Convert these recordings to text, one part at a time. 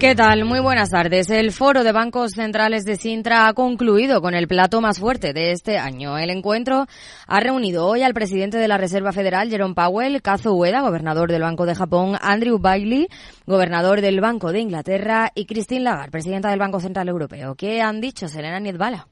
¿Qué tal? Muy buenas tardes. El foro de bancos centrales de Sintra ha concluido con el plato más fuerte de este año. El encuentro ha reunido hoy al presidente de la Reserva Federal, Jerome Powell, Kazo Ueda, gobernador del Banco de Japón, Andrew Bailey, gobernador del Banco de Inglaterra, y Christine Lagarde, presidenta del Banco Central Europeo. ¿Qué han dicho, Selena Niedbala?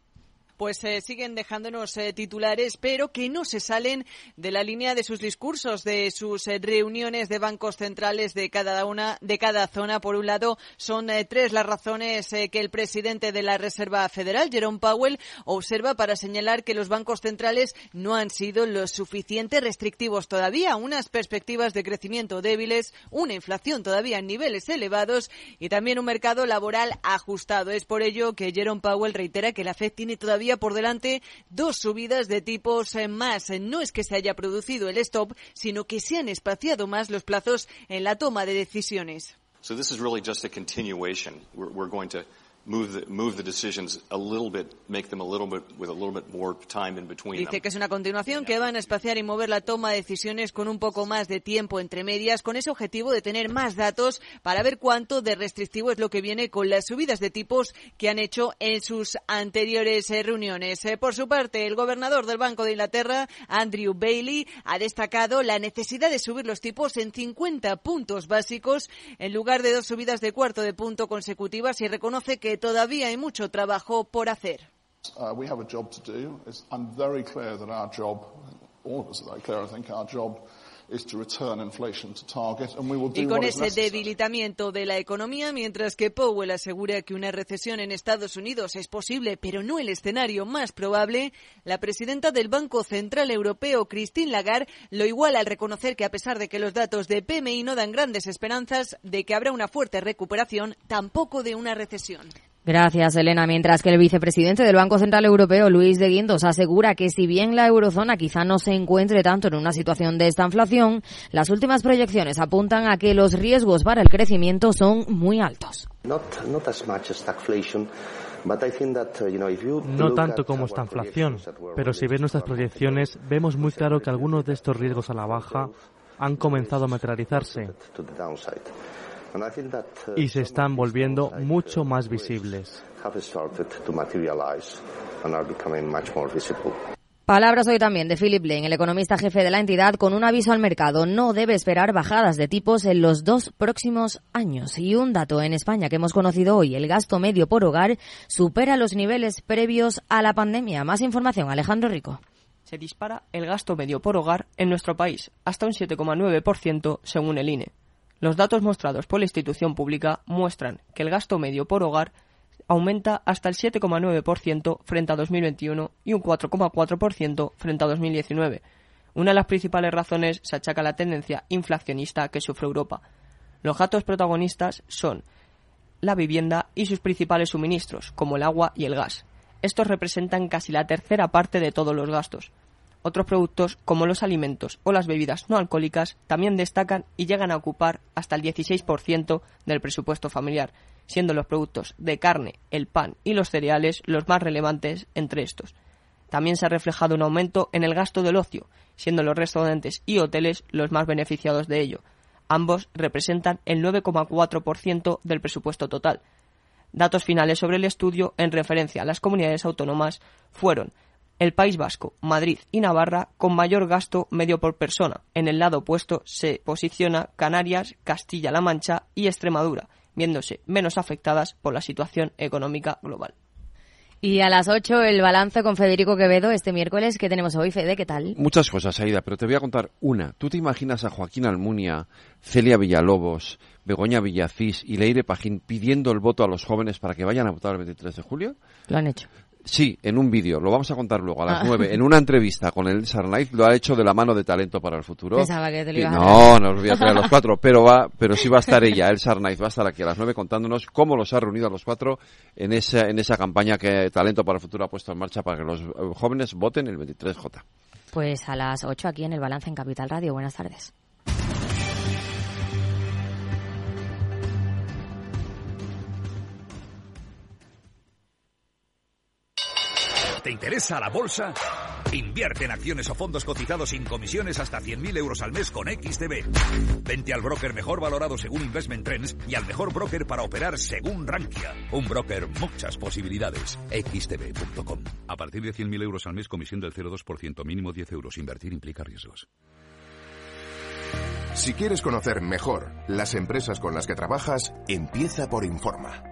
Pues eh, siguen dejándonos eh, titulares, pero que no se salen de la línea de sus discursos, de sus eh, reuniones de bancos centrales de cada una, de cada zona. Por un lado, son tres las razones que el presidente de la Reserva Federal, Jerome Powell, observa para señalar que los bancos centrales no han sido lo suficiente restrictivos todavía, unas perspectivas de crecimiento débiles, una inflación todavía en niveles elevados y también un mercado laboral ajustado. Es por ello que Jerome Powell reitera que la Fed tiene todavía por delante dos subidas de tipos eh, más. No es que se haya producido el stop, sino que se han espaciado más los plazos en la toma de decisiones. So this is really just a continuation. Dice que es una continuación que van a espaciar y mover la toma de decisiones con un poco más de tiempo entre medias, con ese objetivo de tener más datos para ver cuánto de restrictivo es lo que viene con las subidas de tipos que han hecho en sus anteriores eh, reuniones. Eh, por su parte, el gobernador del Banco de Inglaterra, Andrew Bailey, ha destacado la necesidad de subir los tipos en 50 puntos básicos en lugar de dos subidas de cuarto de punto consecutivas y reconoce que todavía hay mucho trabajo por hacer. Uh, we have a job to do. I'm very clear that our job, all of us are very clear, I think our job y con ese debilitamiento de la economía, mientras que Powell asegura que una recesión en Estados Unidos es posible, pero no el escenario más probable, la presidenta del Banco Central Europeo, Christine Lagarde, lo iguala al reconocer que a pesar de que los datos de PMI no dan grandes esperanzas de que habrá una fuerte recuperación, tampoco de una recesión. Gracias, Elena. Mientras que el vicepresidente del Banco Central Europeo, Luis de Guindos, asegura que si bien la eurozona quizá no se encuentre tanto en una situación de esta inflación, las últimas proyecciones apuntan a que los riesgos para el crecimiento son muy altos. No tanto como esta inflación, pero si ven nuestras proyecciones, vemos muy claro que algunos de estos riesgos a la baja han comenzado a materializarse y se están volviendo mucho más visibles. Palabras hoy también de Philip Lane, el economista jefe de la entidad, con un aviso al mercado. No debe esperar bajadas de tipos en los dos próximos años. Y un dato en España que hemos conocido hoy, el gasto medio por hogar supera los niveles previos a la pandemia. Más información, Alejandro Rico. Se dispara el gasto medio por hogar en nuestro país, hasta un 7,9% según el INE. Los datos mostrados por la institución pública muestran que el gasto medio por hogar aumenta hasta el 7,9% frente a 2021 y un 4,4% frente a 2019. Una de las principales razones se achaca a la tendencia inflacionista que sufre Europa. Los datos protagonistas son la vivienda y sus principales suministros, como el agua y el gas. Estos representan casi la tercera parte de todos los gastos. Otros productos, como los alimentos o las bebidas no alcohólicas, también destacan y llegan a ocupar hasta el 16% del presupuesto familiar, siendo los productos de carne, el pan y los cereales los más relevantes entre estos. También se ha reflejado un aumento en el gasto del ocio, siendo los restaurantes y hoteles los más beneficiados de ello. Ambos representan el 9,4% del presupuesto total. Datos finales sobre el estudio en referencia a las comunidades autónomas fueron el País Vasco, Madrid y Navarra con mayor gasto medio por persona. En el lado opuesto se posiciona Canarias, Castilla-La Mancha y Extremadura, viéndose menos afectadas por la situación económica global. Y a las 8 el balance con Federico Quevedo este miércoles. ¿Qué tenemos hoy, Fede? ¿Qué tal? Muchas cosas, Aida, pero te voy a contar una. ¿Tú te imaginas a Joaquín Almunia, Celia Villalobos, Begoña Villacís y Leire Pajín pidiendo el voto a los jóvenes para que vayan a votar el 23 de julio? Lo han hecho. Sí, en un vídeo, lo vamos a contar luego a las ah. nueve, en una entrevista con el Sarnaiz, lo ha hecho de la mano de talento para el futuro. Pensaba que te lo No, no los voy a traer a los cuatro, pero va, pero sí va a estar ella, el Sarnaiz, va a estar aquí a las nueve contándonos cómo los ha reunido a los cuatro en esa, en esa campaña que Talento para el Futuro ha puesto en marcha para que los jóvenes voten el 23J. Pues a las ocho aquí en el Balance en Capital Radio. Buenas tardes. ¿Te interesa la bolsa? Invierte en acciones o fondos cotizados sin comisiones hasta 100.000 euros al mes con XTB. Vente al broker mejor valorado según Investment Trends y al mejor broker para operar según Rankia. Un broker, muchas posibilidades. XTB.com. A partir de 100.000 euros al mes, comisión del 0,2%, mínimo 10 euros. Invertir implica riesgos. Si quieres conocer mejor las empresas con las que trabajas, empieza por Informa.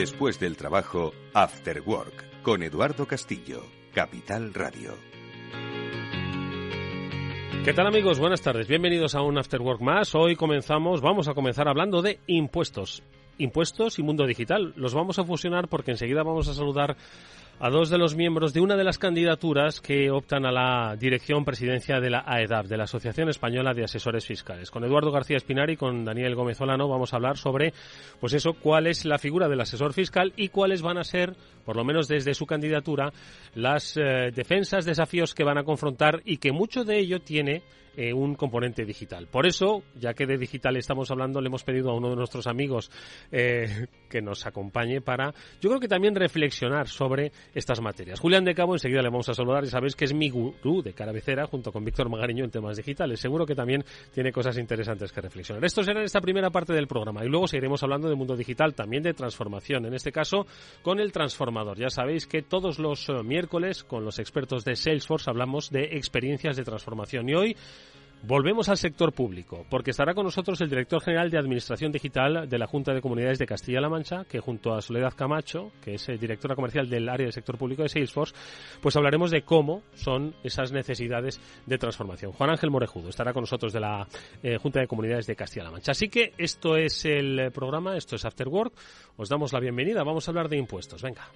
Después del trabajo, After Work, con Eduardo Castillo, Capital Radio. ¿Qué tal amigos? Buenas tardes. Bienvenidos a un After Work más. Hoy comenzamos, vamos a comenzar hablando de impuestos. Impuestos y mundo digital. Los vamos a fusionar porque enseguida vamos a saludar a dos de los miembros de una de las candidaturas que optan a la dirección presidencia de la AEDAP, de la Asociación Española de Asesores Fiscales. Con Eduardo García Espinari y con Daniel Gómez Olano vamos a hablar sobre, pues eso, cuál es la figura del asesor fiscal y cuáles van a ser, por lo menos desde su candidatura, las eh, defensas, desafíos que van a confrontar y que mucho de ello tiene eh, un componente digital. Por eso, ya que de digital estamos hablando, le hemos pedido a uno de nuestros amigos eh, que nos acompañe para, yo creo que también reflexionar sobre estas materias. Julián de Cabo, enseguida le vamos a saludar y sabéis que es mi gurú de carabecera junto con Víctor Magariño en temas digitales. Seguro que también tiene cosas interesantes que reflexionar. Esto será en esta primera parte del programa y luego seguiremos hablando de mundo digital, también de transformación, en este caso con el transformador. Ya sabéis que todos los eh, miércoles con los expertos de Salesforce hablamos de experiencias de transformación y hoy Volvemos al sector público, porque estará con nosotros el director general de Administración Digital de la Junta de Comunidades de Castilla-La Mancha, que junto a Soledad Camacho, que es directora comercial del área del sector público de Salesforce, pues hablaremos de cómo son esas necesidades de transformación. Juan Ángel Morejudo estará con nosotros de la eh, Junta de Comunidades de Castilla-La Mancha. Así que esto es el programa, esto es After Work. Os damos la bienvenida. Vamos a hablar de impuestos. Venga.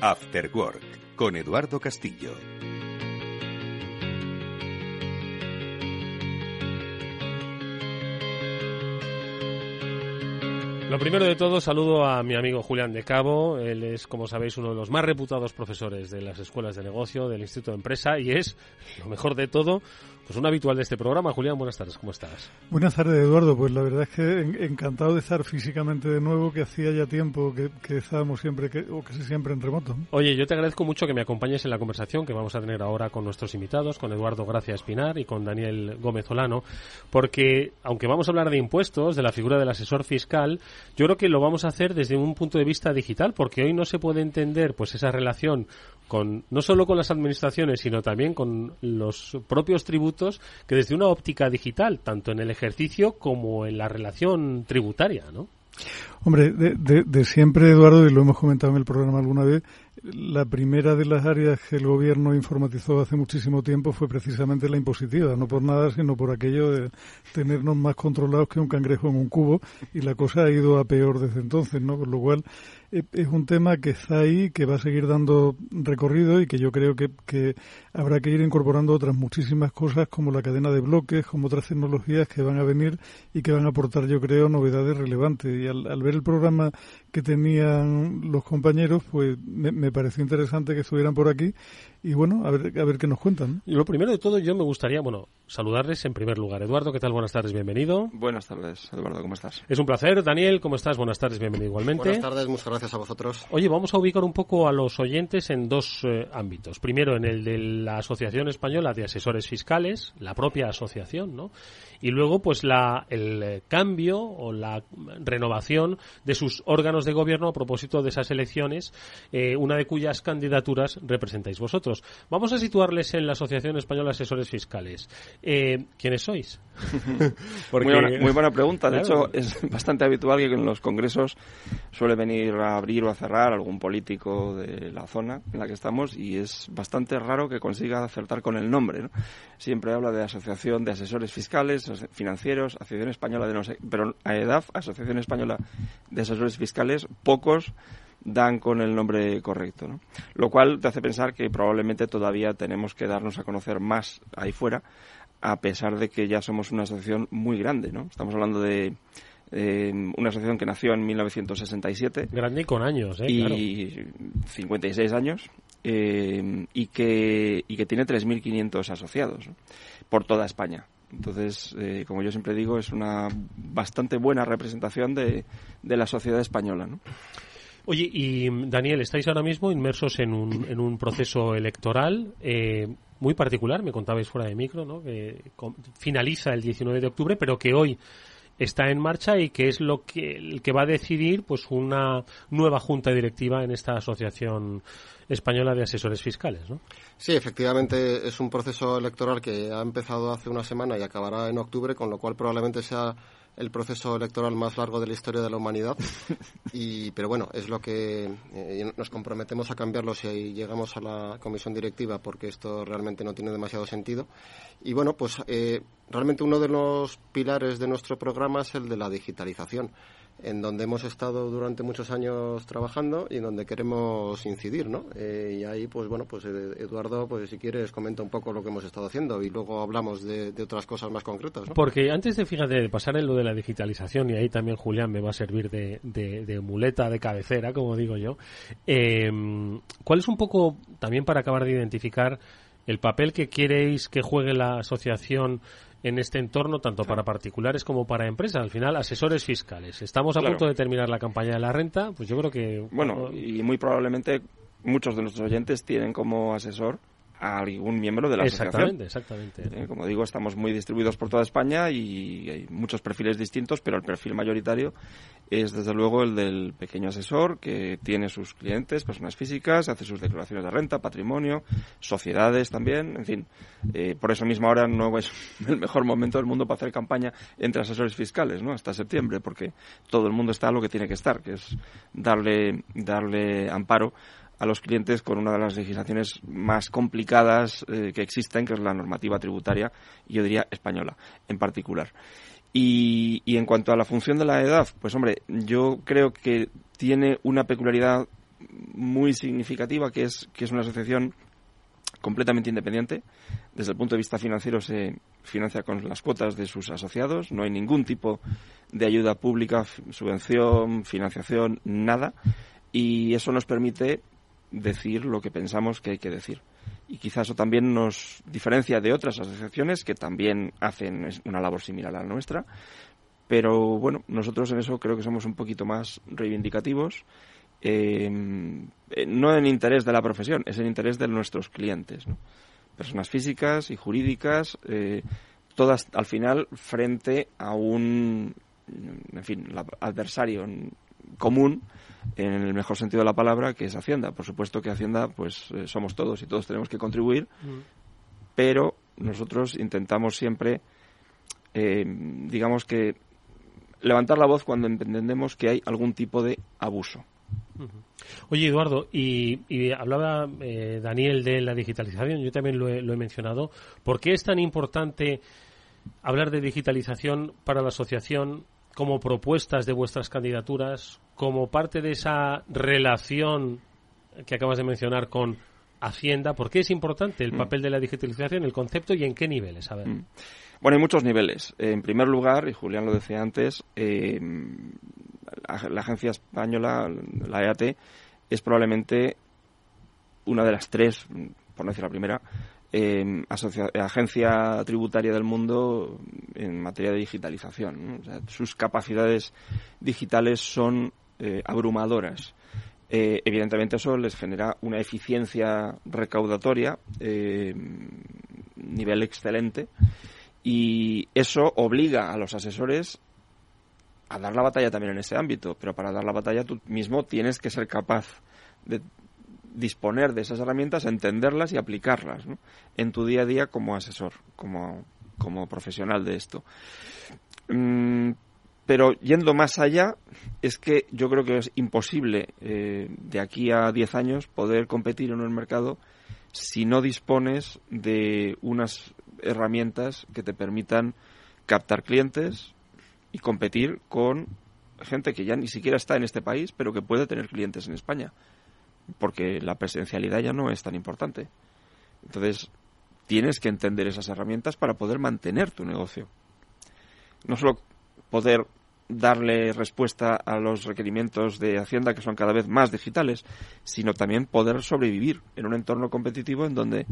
After Work con Eduardo Castillo. Lo primero de todo, saludo a mi amigo Julián de Cabo. Él es, como sabéis, uno de los más reputados profesores de las escuelas de negocio, del Instituto de Empresa, y es, lo mejor de todo, pues un habitual de este programa. Julián, buenas tardes, ¿cómo estás? Buenas tardes, Eduardo. Pues la verdad es que encantado de estar físicamente de nuevo, que hacía ya tiempo que, estábamos siempre, que, o casi siempre en remoto. Oye, yo te agradezco mucho que me acompañes en la conversación que vamos a tener ahora con nuestros invitados, con Eduardo Gracia Espinar y con Daniel Gómez Olano, porque aunque vamos a hablar de impuestos, de la figura del asesor fiscal, yo creo que lo vamos a hacer desde un punto de vista digital, porque hoy no se puede entender pues esa relación con no solo con las administraciones, sino también con los propios tributos, que desde una óptica digital, tanto en el ejercicio como en la relación tributaria, ¿no? Hombre, de, siempre, Eduardo, y lo hemos comentado en el programa alguna vez, la primera de las áreas que el gobierno informatizó hace muchísimo tiempo fue precisamente la impositiva, no por nada, sino por aquello de tenernos más controlados que un cangrejo en un cubo, y la cosa ha ido a peor desde entonces, ¿no? Por lo cual, es un tema que está ahí, que va a seguir dando recorrido y que yo creo que, que, habrá que ir incorporando otras muchísimas cosas como la cadena de bloques, como otras tecnologías que van a venir y que van a aportar, yo creo, novedades relevantes. Y al, ver el programa que tenían los compañeros, pues me, me pareció interesante que estuvieran por aquí y bueno, a ver, a ver qué nos cuentan. Y lo primero de todo, yo me gustaría, bueno, saludarles en primer lugar. Eduardo, ¿qué tal? Buenas tardes, bienvenido. Buenas tardes, Eduardo, ¿cómo estás? Es un placer. Daniel, ¿cómo estás? Buenas tardes, bienvenido igualmente. Buenas tardes, muchas gracias a vosotros. Oye, vamos a ubicar un poco a los oyentes en dos eh, ámbitos. Primero, en el de la Asociación Española de Asesores Fiscales, la propia asociación, ¿no? Y luego, pues, la, el cambio o la renovación de sus órganos de gobierno a propósito de esas elecciones, eh, una de cuyas candidaturas representáis vosotros. Vamos a situarles en la Asociación Española de Asesores Fiscales. Eh, ¿Quiénes sois? muy, buena, pregunta. De hecho, es bastante habitual que en los congresos suele venir a abrir o a cerrar algún político de la zona en la que estamos y es bastante raro que consiga acertar con el nombre. Siempre habla de Asociación de Asesores Fiscales, Financieros, Asociación Española de no sé, pero AEDAF, Asociación Española de Asesores Fiscales, pocos dan con el nombre correcto. ¿no? Lo cual te hace pensar que probablemente todavía tenemos que darnos a conocer más ahí fuera, a pesar de que ya somos una asociación muy grande. ¿no? Estamos hablando de eh, una asociación que nació en 1967. Grande y con años, ¿eh? Y 56 años. Eh, y, que, y que tiene 3.500 asociados por toda España. Entonces, eh, como yo siempre digo, es una bastante buena representación de, de la sociedad española. ¿no? Oye, y Daniel, estáis ahora mismo inmersos en un, en un proceso electoral eh, muy particular, me contabais fuera de micro, ¿no? que finaliza el 19 de octubre, pero que hoy está en marcha y que es lo que el que va a decidir pues una nueva junta directiva en esta asociación española de asesores fiscales, ¿no? Sí, efectivamente es un proceso electoral que ha empezado hace una semana y acabará en octubre, con lo cual probablemente sea el proceso electoral más largo de la historia de la humanidad. Y, pero bueno, es lo que eh, nos comprometemos a cambiarlo si llegamos a la comisión directiva, porque esto realmente no tiene demasiado sentido. Y bueno, pues eh, realmente uno de los pilares de nuestro programa es el de la digitalización en donde hemos estado durante muchos años trabajando y en donde queremos incidir, ¿no? Eh, y ahí, pues bueno, pues eh, Eduardo, pues si quieres comenta un poco lo que hemos estado haciendo y luego hablamos de, otras cosas más concretas, ¿no? Porque antes de, fíjate, de pasar en lo de la digitalización, y ahí también Julián me va a servir de, muleta, de cabecera, como digo yo, eh, ¿cuál es un poco, también para acabar de identificar, el papel que queréis que juegue la asociación en este entorno, tanto para particulares como para empresas. Al final, asesores fiscales. Estamos a punto de terminar la campaña de la renta, pues yo creo que... Bueno, y muy probablemente muchos de nuestros oyentes tienen como asesor a algún miembro de la asociación. Exactamente, eh, como digo, estamos muy distribuidos por toda España y hay muchos perfiles distintos, pero el perfil mayoritario es desde luego el del pequeño asesor que tiene sus clientes, personas físicas, hace sus declaraciones de renta, patrimonio, sociedades también, en fin. Eh, por eso mismo ahora no es el mejor momento del mundo para hacer campaña entre asesores fiscales, ¿no? Hasta septiembre, porque todo el mundo está a lo que tiene que estar, que es darle, darle amparo a los clientes con una de las legislaciones más complicadas eh, que existen, que es la normativa tributaria, yo diría española en particular. Y, y en cuanto a la función de la edad, pues hombre, yo creo que tiene una peculiaridad muy significativa, que es que es una asociación completamente independiente. Desde el punto de vista financiero se financia con las cuotas de sus asociados. No hay ningún tipo de ayuda pública, subvención, financiación, nada. Y eso nos permite decir lo que pensamos que hay que decir. Y quizás eso también nos diferencia de otras asociaciones que también hacen una labor similar a la nuestra. Pero bueno, nosotros en eso creo que somos un poquito más reivindicativos. Eh, no en interés de la profesión, es en interés de nuestros clientes. Personas físicas y jurídicas, eh, todas al final frente a un, en fin, adversario común en el mejor sentido de la palabra, que es Hacienda. Por supuesto que Hacienda, pues eh, somos todos y todos tenemos que contribuir, mm. pero nosotros intentamos siempre, eh, digamos que, levantar la voz cuando entendemos que hay algún tipo de abuso. Oye, Eduardo, y, hablaba eh, Daniel de la digitalización, yo también lo he, lo he mencionado. ¿Por qué es tan importante hablar de digitalización para la asociación como propuestas de vuestras candidaturas, como parte de esa relación que acabas de mencionar con Hacienda, ¿por qué es importante el mm. papel de la digitalización, el concepto y en qué niveles? A ver. Mm. Bueno, hay muchos niveles. En primer lugar, y Julián lo decía antes, eh, la, agencia española, la EAT, es probablemente una de las tres, por no decir la primera, agencia tributaria del mundo en materia de digitalización. sus capacidades digitales son eh, abrumadoras. Eh, evidentemente eso les genera una eficiencia recaudatoria eh, nivel excelente y eso obliga a los asesores a dar la batalla también en ese ámbito, pero para dar la batalla tú mismo tienes que ser capaz de disponer de esas herramientas, entenderlas y aplicarlas en tu día a día como asesor, como, como profesional de esto. Mm, pero yendo más allá, es que yo creo que es imposible eh, de aquí a 10 años poder competir en un mercado si no dispones de unas herramientas que te permitan captar clientes y competir con gente que ya ni siquiera está en este país, pero que puede tener clientes en España, porque la presencialidad ya no es tan importante. Entonces, tienes que entender esas herramientas para poder mantener tu negocio. No solo poder darle respuesta a los requerimientos de Hacienda que son cada vez más digitales, sino también poder sobrevivir en un entorno competitivo en donde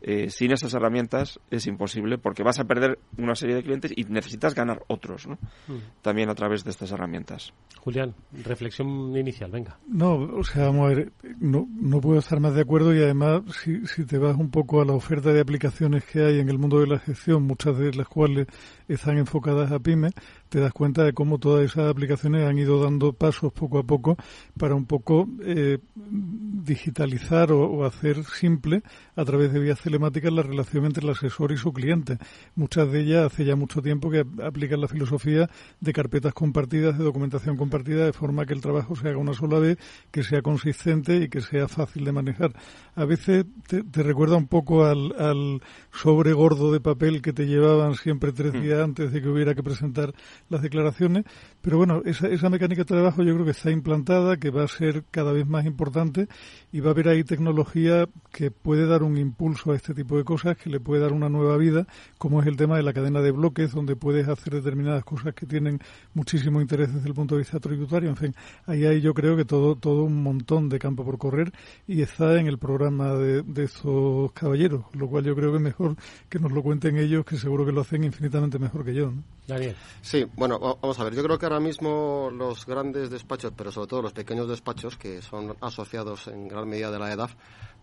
eh, sin esas herramientas es imposible porque vas a perder una serie de clientes y necesitas ganar otros ¿no? Mm. también a través de estas herramientas. Julián, reflexión inicial, venga. No, o sea, vamos a ver, no, no puedo estar más de acuerdo y además si, si te vas un poco a la oferta de aplicaciones que hay en el mundo de la gestión, muchas de las cuales están enfocadas a pymes, te das cuenta de cómo todas esas aplicaciones han ido dando pasos poco a poco para un poco eh, digitalizar o, hacer simple a través de vías telemáticas la relación entre el asesor y su cliente. Muchas de ellas hace ya mucho tiempo que aplican la filosofía de carpetas compartidas, de documentación compartida, de forma que el trabajo se haga una sola vez, que sea consistente y que sea fácil de manejar. A veces te, recuerda un poco al, al sobre gordo de papel que te llevaban siempre tres mm. días antes de que hubiera que presentar las declaraciones, pero bueno, esa, esa mecánica de trabajo yo creo que está implantada, que va a ser cada vez más importante y va a haber ahí tecnología que puede dar un impulso a este tipo de cosas, que le puede dar una nueva vida, como es el tema de la cadena de bloques, donde puedes hacer determinadas cosas que tienen muchísimo interés desde el punto de vista tributario. En fin, ahí hay yo creo que todo, todo un montón de campo por correr y está en el programa de, de esos caballeros, lo cual yo creo que es mejor que nos lo cuenten ellos, que seguro que lo hacen infinitamente mejor que yo. ¿no? Daniel. Sí, bueno, vamos a ver. Yo creo que ahora mismo los grandes despachos, pero sobre todo los pequeños despachos, que son asociados en gran medida de la EDAF,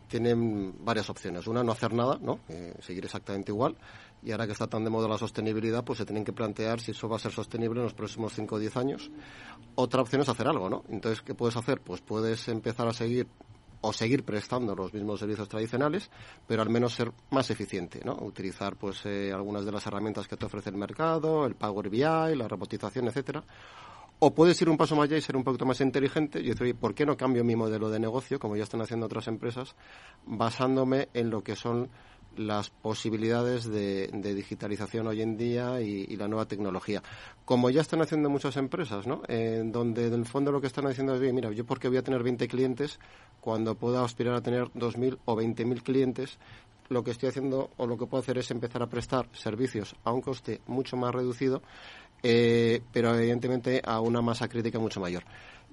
tienen varias opciones. Una, no hacer nada, ¿no? Eh, seguir exactamente igual. Y ahora que está tan de moda la sostenibilidad, pues se tienen que plantear si eso va a ser sostenible en los próximos 5 o 10 años. Otra opción es hacer algo, ¿no? Entonces, ¿qué puedes hacer? Pues puedes empezar a seguir o seguir prestando los mismos servicios tradicionales, pero al menos ser más eficiente, ¿no? Utilizar pues eh, algunas de las herramientas que te ofrece el mercado, el Power BI, la robotización, etcétera. O puedes ir un paso más allá y ser un poquito más inteligente y decir, ¿por qué no cambio mi modelo de negocio, como ya están haciendo otras empresas, basándome en lo que son las posibilidades de, digitalización hoy en día y, la nueva tecnología. Como ya están haciendo muchas empresas, ¿no? En donde en el fondo lo que están haciendo es, mira, yo porque voy a tener 20 clientes cuando pueda aspirar a tener 2.000 o 20.000 clientes, lo que estoy haciendo o lo que puedo hacer es empezar a prestar servicios a un coste mucho más reducido, eh, pero evidentemente a una masa crítica mucho mayor.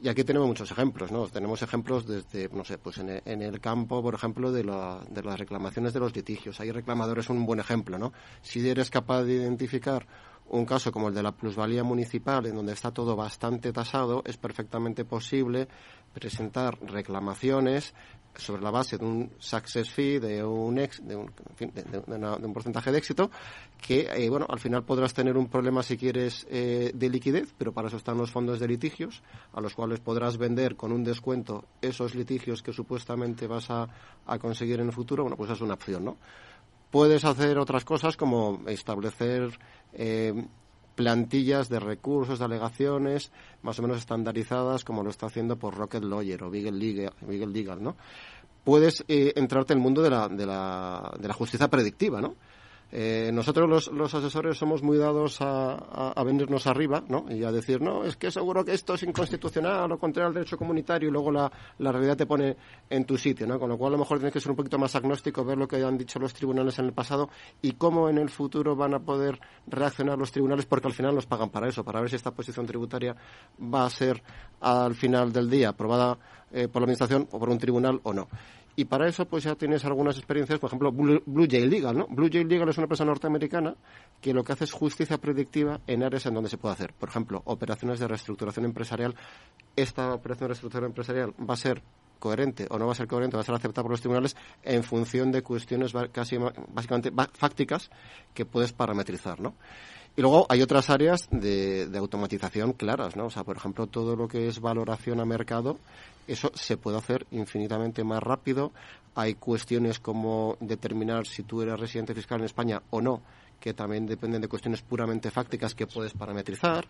Y aquí tenemos muchos ejemplos, ¿no? Tenemos ejemplos desde, no sé, pues en el, campo, por ejemplo, de, de, las reclamaciones de los litigios. Hay reclamadores, un buen ejemplo, ¿no? Si eres capaz de identificar un caso como el de la plusvalía municipal, en donde está todo bastante tasado, es perfectamente posible presentar reclamaciones sobre la base de un success fee, de un, ex, de, un, de, un porcentaje de éxito, que, eh, bueno, al final podrás tener un problema si quieres eh, de liquidez, pero para eso están los fondos de litigios, a los cuales podrás vender con un descuento esos litigios que supuestamente vas a, a conseguir en el futuro. Bueno, pues es una opción, ¿no? Puedes hacer otras cosas como establecer eh, plantillas de recursos, de alegaciones, más o menos estandarizadas, como lo está haciendo por Rocket Lawyer o Beagle Legal, ¿no? Puedes eh, entrarte en el mundo de la, de la, de la justicia predictiva, ¿no? Eh, nosotros los, asesores somos muy dados a, venirnos arriba ¿no? y a decir, no, es que seguro que esto es inconstitucional o contrario al derecho comunitario y luego la, la realidad te pone en tu sitio, ¿no? con lo cual a lo mejor tienes que ser un poquito más agnóstico, ver lo que han dicho los tribunales en el pasado y cómo en el futuro van a poder reaccionar los tribunales porque al final los pagan para eso, para ver si esta posición tributaria va a ser al final del día aprobada eh, por la Administración o por un tribunal o no. Y para eso, pues ya tienes algunas experiencias, por ejemplo, Blue, Jay Legal, ¿no? Blue Jay Legal es una empresa norteamericana que lo que hace es justicia predictiva en áreas en donde se puede hacer. Por ejemplo, operaciones de reestructuración empresarial. Esta operación de reestructuración empresarial va a ser coherente o no va a ser coherente, va a ser aceptada por los tribunales en función de cuestiones casi básicamente fácticas que puedes parametrizar, ¿no? Y luego hay otras áreas de, automatización claras, ¿no? O sea, por ejemplo, todo lo que es valoración a mercado, eso se puede hacer infinitamente más rápido. Hay cuestiones como determinar si tú eres residente fiscal en España o no, que también dependen de cuestiones puramente fácticas que puedes parametrizar,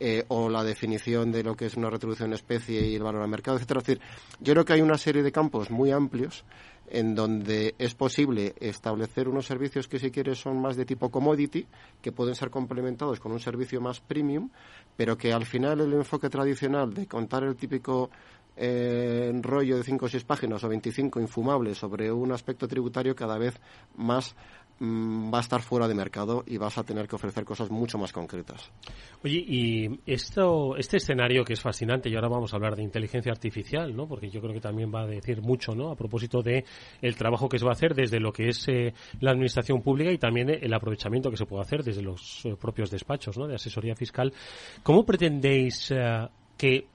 eh, o la definición de lo que es una retribución especie y el valor al mercado, etcétera. Es decir, yo creo que hay una serie de campos muy amplios en donde es posible establecer unos servicios que si quieres son más de tipo commodity, que pueden ser complementados con un servicio más premium, pero que al final el enfoque tradicional de contar el típico eh, rollo de cinco o seis páginas o 25 infumables sobre un aspecto tributario cada vez más va a estar fuera de mercado y vas a tener que ofrecer cosas mucho más concretas. Oye, y esto, este escenario que es fascinante, y ahora vamos a hablar de inteligencia artificial, ¿no? Porque yo creo que también va a decir mucho, ¿no? A propósito de el trabajo que se va a hacer desde lo que es eh, la administración pública y también el aprovechamiento que se puede hacer desde los eh, propios despachos. De asesoría fiscal. ¿Cómo pretendéis eh, que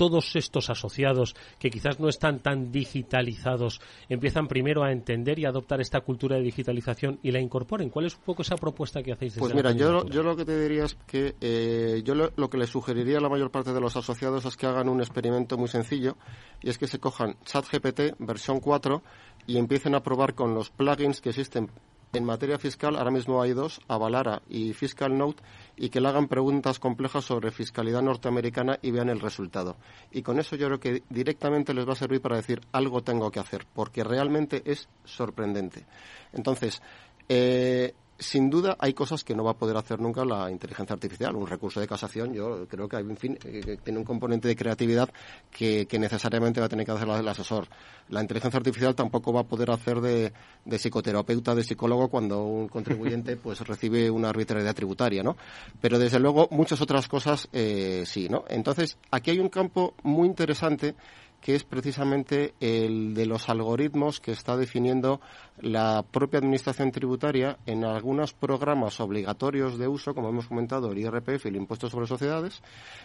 todos estos asociados que quizás no están tan digitalizados empiezan primero a entender y adoptar esta cultura de digitalización y la incorporen? ¿Cuál es un poco esa propuesta que hacéis? Desde pues mira, yo, yo lo que te diría es que eh, yo lo, que le sugeriría a la mayor parte de los asociados es que hagan un experimento muy sencillo y es que se cojan ChatGPT versión 4 y empiecen a probar con los plugins que existen en materia fiscal, ahora mismo hay dos, Avalara y Fiscal Note, y que le hagan preguntas complejas sobre fiscalidad norteamericana y vean el resultado. Y con eso yo creo que directamente les va a servir para decir algo tengo que hacer, porque realmente es sorprendente. Entonces, eh, sin duda hay cosas que no va a poder hacer nunca la inteligencia artificial. Un recurso de casación, yo creo que, en fin, eh, tiene un componente de creatividad que, necesariamente va a tener que hacer el asesor. La inteligencia artificial tampoco va a poder hacer de, psicoterapeuta, de psicólogo cuando un contribuyente pues recibe una arbitrariedad tributaria, ¿no? Pero desde luego muchas otras cosas eh, sí, ¿no? Entonces aquí hay un campo muy interesante que es precisamente el de los algoritmos que está definiendo la propia Administración Tributaria en algunos programas obligatorios de uso, como hemos comentado, el IRPF y el Impuesto sobre Sociedades,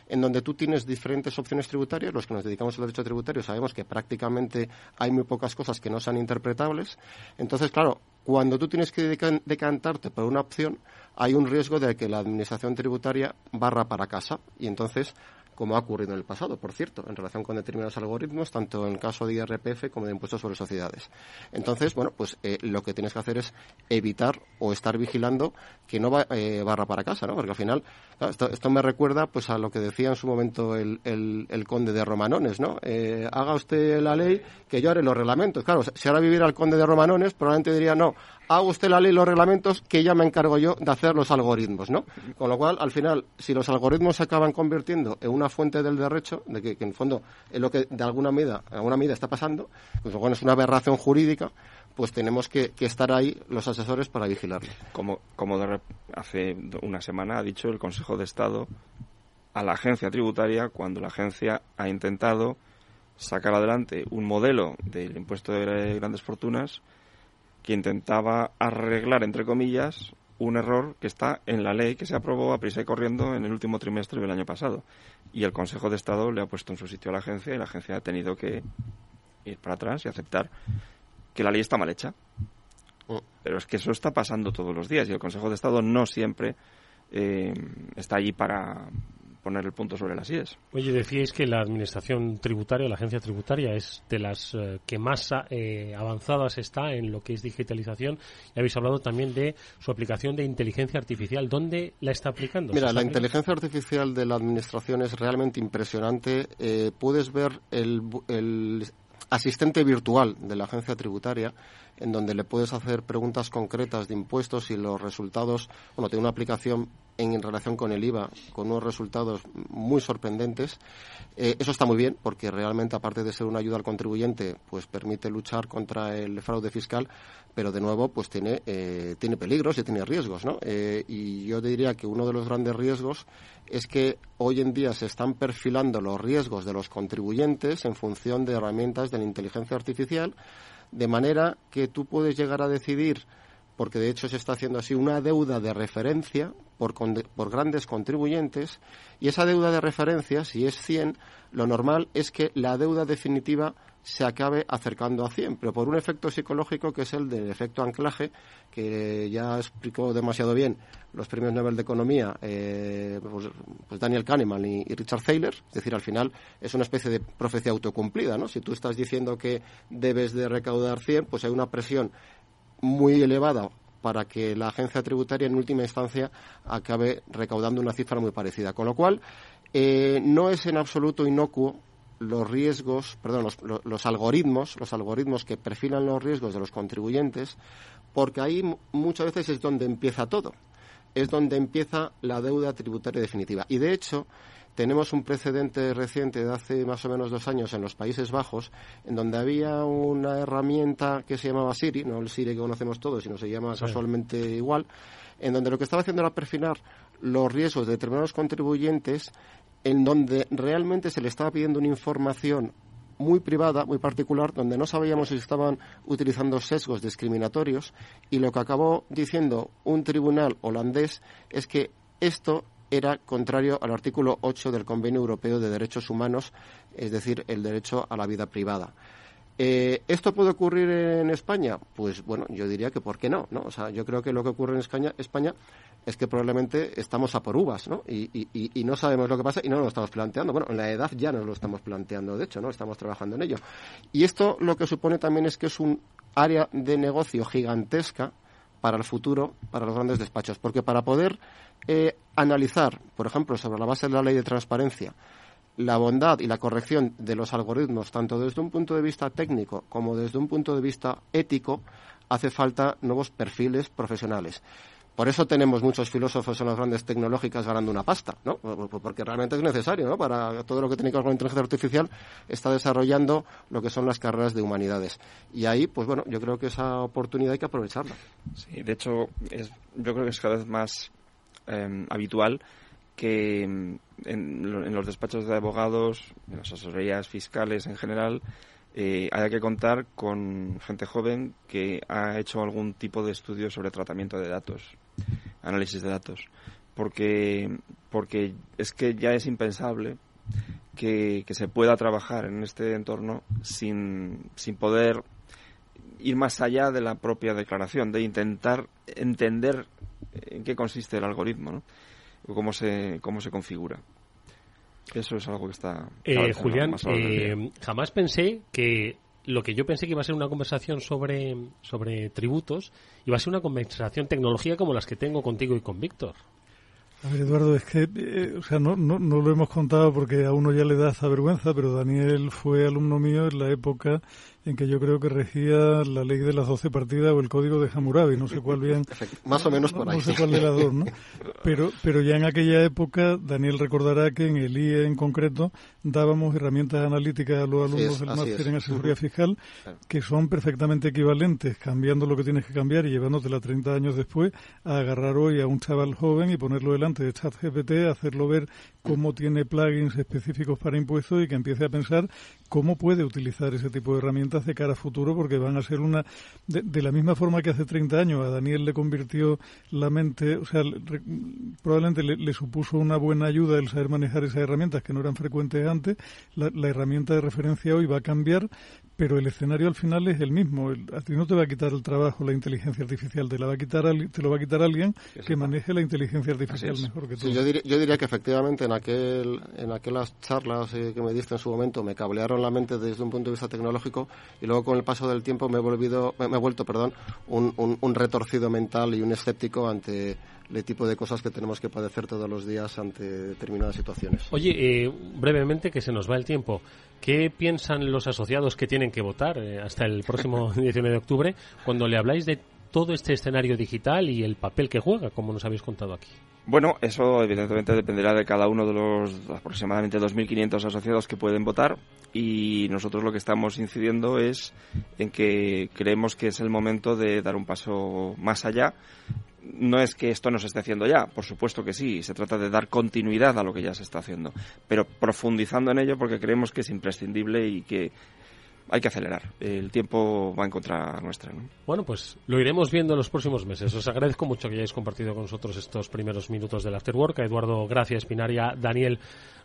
en donde tú tienes diferentes opciones tributarias. Los que nos dedicamos al derecho tributario sabemos que prácticamente hay muy pocas cosas que no sean interpretables. Entonces, claro, cuando tú tienes que decantarte por una opción, hay un riesgo de que la Administración Tributaria barra para casa y entonces como ha ocurrido en el pasado, por cierto, en relación con determinados algoritmos, tanto en el caso de IRPF como de impuestos sobre sociedades. Entonces, bueno, pues eh, lo que tienes que hacer es evitar o estar vigilando que no va, eh, barra para casa, ¿no? Porque al final, esto, me recuerda pues a lo que decía en su momento el, el, conde de Romanones, ¿no? Eh, haga usted la ley que yo haré los reglamentos. Claro, si ahora viviera el conde de Romanones, probablemente diría, no, haga usted la ley los reglamentos que ya me encargo yo de hacer los algoritmos, ¿no? Con lo cual, al final, si los algoritmos se acaban convirtiendo en una fuente del derecho, de que, en el fondo es lo que de alguna medida, alguna medida está pasando, pues bueno, es una aberración jurídica, pues tenemos que, estar ahí los asesores para vigilarlo. Como, como hace una semana ha dicho el Consejo de Estado a la agencia tributaria cuando la agencia ha intentado sacar adelante un modelo del impuesto de grandes fortunas que intentaba arreglar, entre comillas, un error que está en la ley que se aprobó a prisa y corriendo en el último trimestre del año pasado. Y el Consejo de Estado le ha puesto en su sitio a la agencia y la agencia ha tenido que ir para atrás y aceptar que la ley está mal hecha. Oh. Pero es que eso está pasando todos los días y el Consejo de Estado no siempre eh, está allí para, poner el punto sobre las IES. Oye, decíais que la administración tributaria, la agencia tributaria, es de las eh, que más eh, avanzadas está en lo que es digitalización. Y habéis hablado también de su aplicación de inteligencia artificial. ¿Dónde la está aplicando? Mira, la inteligencia artificial de la administración es realmente impresionante. Eh, puedes ver el, el asistente virtual de la agencia tributaria en donde le puedes hacer preguntas concretas de impuestos y los resultados, bueno, tiene una aplicación en relación con el IVA, con unos resultados muy sorprendentes. Eh, eso está muy bien porque realmente, aparte de ser una ayuda al contribuyente, pues permite luchar contra el fraude fiscal, pero de nuevo, pues tiene, eh, tiene peligros y tiene riesgos, ¿no? Eh, y yo diría que uno de los grandes riesgos es que hoy en día se están perfilando los riesgos de los contribuyentes en función de herramientas de la inteligencia artificial, de manera que tú puedes llegar a decidir porque de hecho se está haciendo así una deuda de referencia por, por, grandes contribuyentes y esa deuda de referencia, si es 100, lo normal es que la deuda definitiva se acabe acercando a 100, pero por un efecto psicológico que es el del efecto anclaje, que ya explicó demasiado bien los premios Nobel de Economía, eh, pues, pues, Daniel Kahneman y, Richard Thaler, es decir, al final es una especie de profecía autocumplida, ¿no? Si tú estás diciendo que debes de recaudar 100, pues hay una presión muy elevada para que la agencia tributaria en última instancia acabe recaudando una cifra muy parecida. Con lo cual, eh, no es en absoluto inocuo los riesgos, perdón, los, algoritmos, los algoritmos que perfilan los riesgos de los contribuyentes, porque ahí muchas veces es donde empieza todo, es donde empieza la deuda tributaria definitiva. Y de hecho, tenemos un precedente reciente de hace más o menos dos años en los Países Bajos, en donde había una herramienta que se llamaba Siri, no el Siri que conocemos todos, sino se llama casualmente igual, en donde lo que estaba haciendo era perfilar los riesgos de determinados contribuyentes en donde realmente se le estaba pidiendo una información muy privada, muy particular, donde no sabíamos si estaban utilizando sesgos discriminatorios y lo que acabó diciendo un tribunal holandés es que esto era contrario al artículo 8 del Convenio Europeo de Derechos Humanos, es decir, el derecho a la vida privada. Eh, ¿Esto puede ocurrir en España? Pues bueno, yo diría que ¿por qué no? ¿no? O sea, yo creo que lo que ocurre en España, España es que probablemente estamos a por uvas, ¿no? Y, y, no sabemos lo que pasa y no lo estamos planteando. Bueno, en la edad ya nos lo estamos planteando, de hecho, ¿no? Estamos trabajando en ello. Y esto lo que supone también es que es un área de negocio gigantesca para el futuro, para los grandes despachos. Porque para poder eh, analizar, por ejemplo, sobre la base de la ley de transparencia, la bondad y la corrección de los algoritmos, tanto desde un punto de vista técnico como desde un punto de vista ético, hace falta nuevos perfiles profesionales. Por eso tenemos muchos filósofos en las grandes tecnológicas ganando una pasta, ¿no? Porque realmente es necesario, ¿no? Para todo lo que tiene que ver con la inteligencia artificial está desarrollando lo que son las carreras de humanidades. Y ahí, pues bueno, yo creo que esa oportunidad hay que aprovecharla. Sí, de hecho, es, yo creo que es cada vez más eh, habitual que mm, en, los despachos de abogados, en las asesorías fiscales en general, eh, haya que contar con gente joven que ha hecho algún tipo de estudio sobre tratamiento de datos, análisis de datos, porque, porque es que ya es impensable que, que se pueda trabajar en este entorno sin, sin poder ir más allá de la propia declaración, de intentar entender en qué consiste el algoritmo. ¿no? Cómo se, cómo se configura. Eso es algo que está... Eh, Julián, eh, jamás pensé que lo que yo pensé que iba a ser una conversación sobre, sobre tributos iba a ser una conversación tecnología como las que tengo contigo y con Víctor. A ver, Eduardo, es que, eh, o sea, no, no, no, lo hemos contado porque a uno ya le da esa vergüenza, pero Daniel fue alumno mío en la época en que yo creo que regía la ley de las doce partidas o el código de Hammurabi, no sé cuál bien. Más o menos por ahí. No sé cuál de las dos, ¿no? Pero, pero ya en aquella época, Daniel recordará que en el IE en concreto dábamos herramientas analíticas a los alumnos del máster en asesoría fiscal que son perfectamente equivalentes, cambiando lo que tienes que cambiar y llevándotela 30 años después a agarrar hoy a un chaval joven y ponerlo delante de ChatGPT, hacerlo ver cómo tiene plugins específicos para impuestos y que empiece a pensar cómo puede utilizar ese tipo de herramientas de cara a futuro, porque van a ser una. De, la misma forma que hace 30 años a Daniel le convirtió la mente, o sea, probablemente le, supuso una buena ayuda el saber manejar esas herramientas que no eran frecuentes antes, la herramienta de referencia hoy va a cambiar, pero el escenario al final es el mismo. a ti no te va a quitar el trabajo la inteligencia artificial, te, la va a quitar, te lo va a quitar alguien que maneje la inteligencia artificial mejor que tú. yo, diría, que efectivamente en, aquel, en aquellas charlas eh, que me diste en su momento me cablearon la mente desde un punto de vista tecnológico y luego con el paso del tiempo me he, volvido, me, he vuelto perdón, un, un retorcido mental y un escéptico ante el tipo de cosas que tenemos que padecer todos los días ante determinadas situaciones. Oye, eh, brevemente, que se nos va el tiempo. ¿Qué piensan los asociados que tienen que votar eh, hasta el próximo 19 de octubre cuando le habláis de todo este escenario digital y el papel que juega, como nos habéis contado aquí? Bueno, eso evidentemente dependerá de cada uno de los aproximadamente 2.500 asociados que pueden votar y nosotros lo que estamos incidiendo es en que creemos que es el momento de dar un paso más allá no es que esto no se esté haciendo ya, por supuesto que sí, se trata de dar continuidad a lo que ya se está haciendo, pero profundizando en ello porque creemos que es imprescindible y que hay que acelerar. El tiempo va en contra nuestra. Bueno, pues lo iremos viendo en los próximos meses. Os agradezco mucho que hayáis compartido con nosotros estos primeros minutos del Afterwork. A Eduardo Gracia Espinaria, Daniel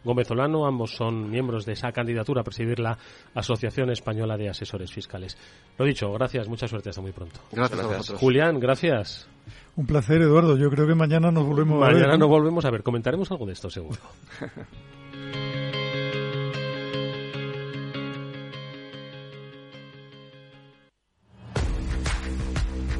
Gómez Olano, ambos son miembros de esa candidatura a presidir la Asociación Española de Asesores Fiscales. Lo dicho, gracias, mucha suerte, hasta muy pronto. Gracias, gracias. Julián, gracias. Un placer, Eduardo. Yo creo que mañana nos volvemos a ver. Mañana nos volvemos a ver. Comentaremos algo de esto, seguro.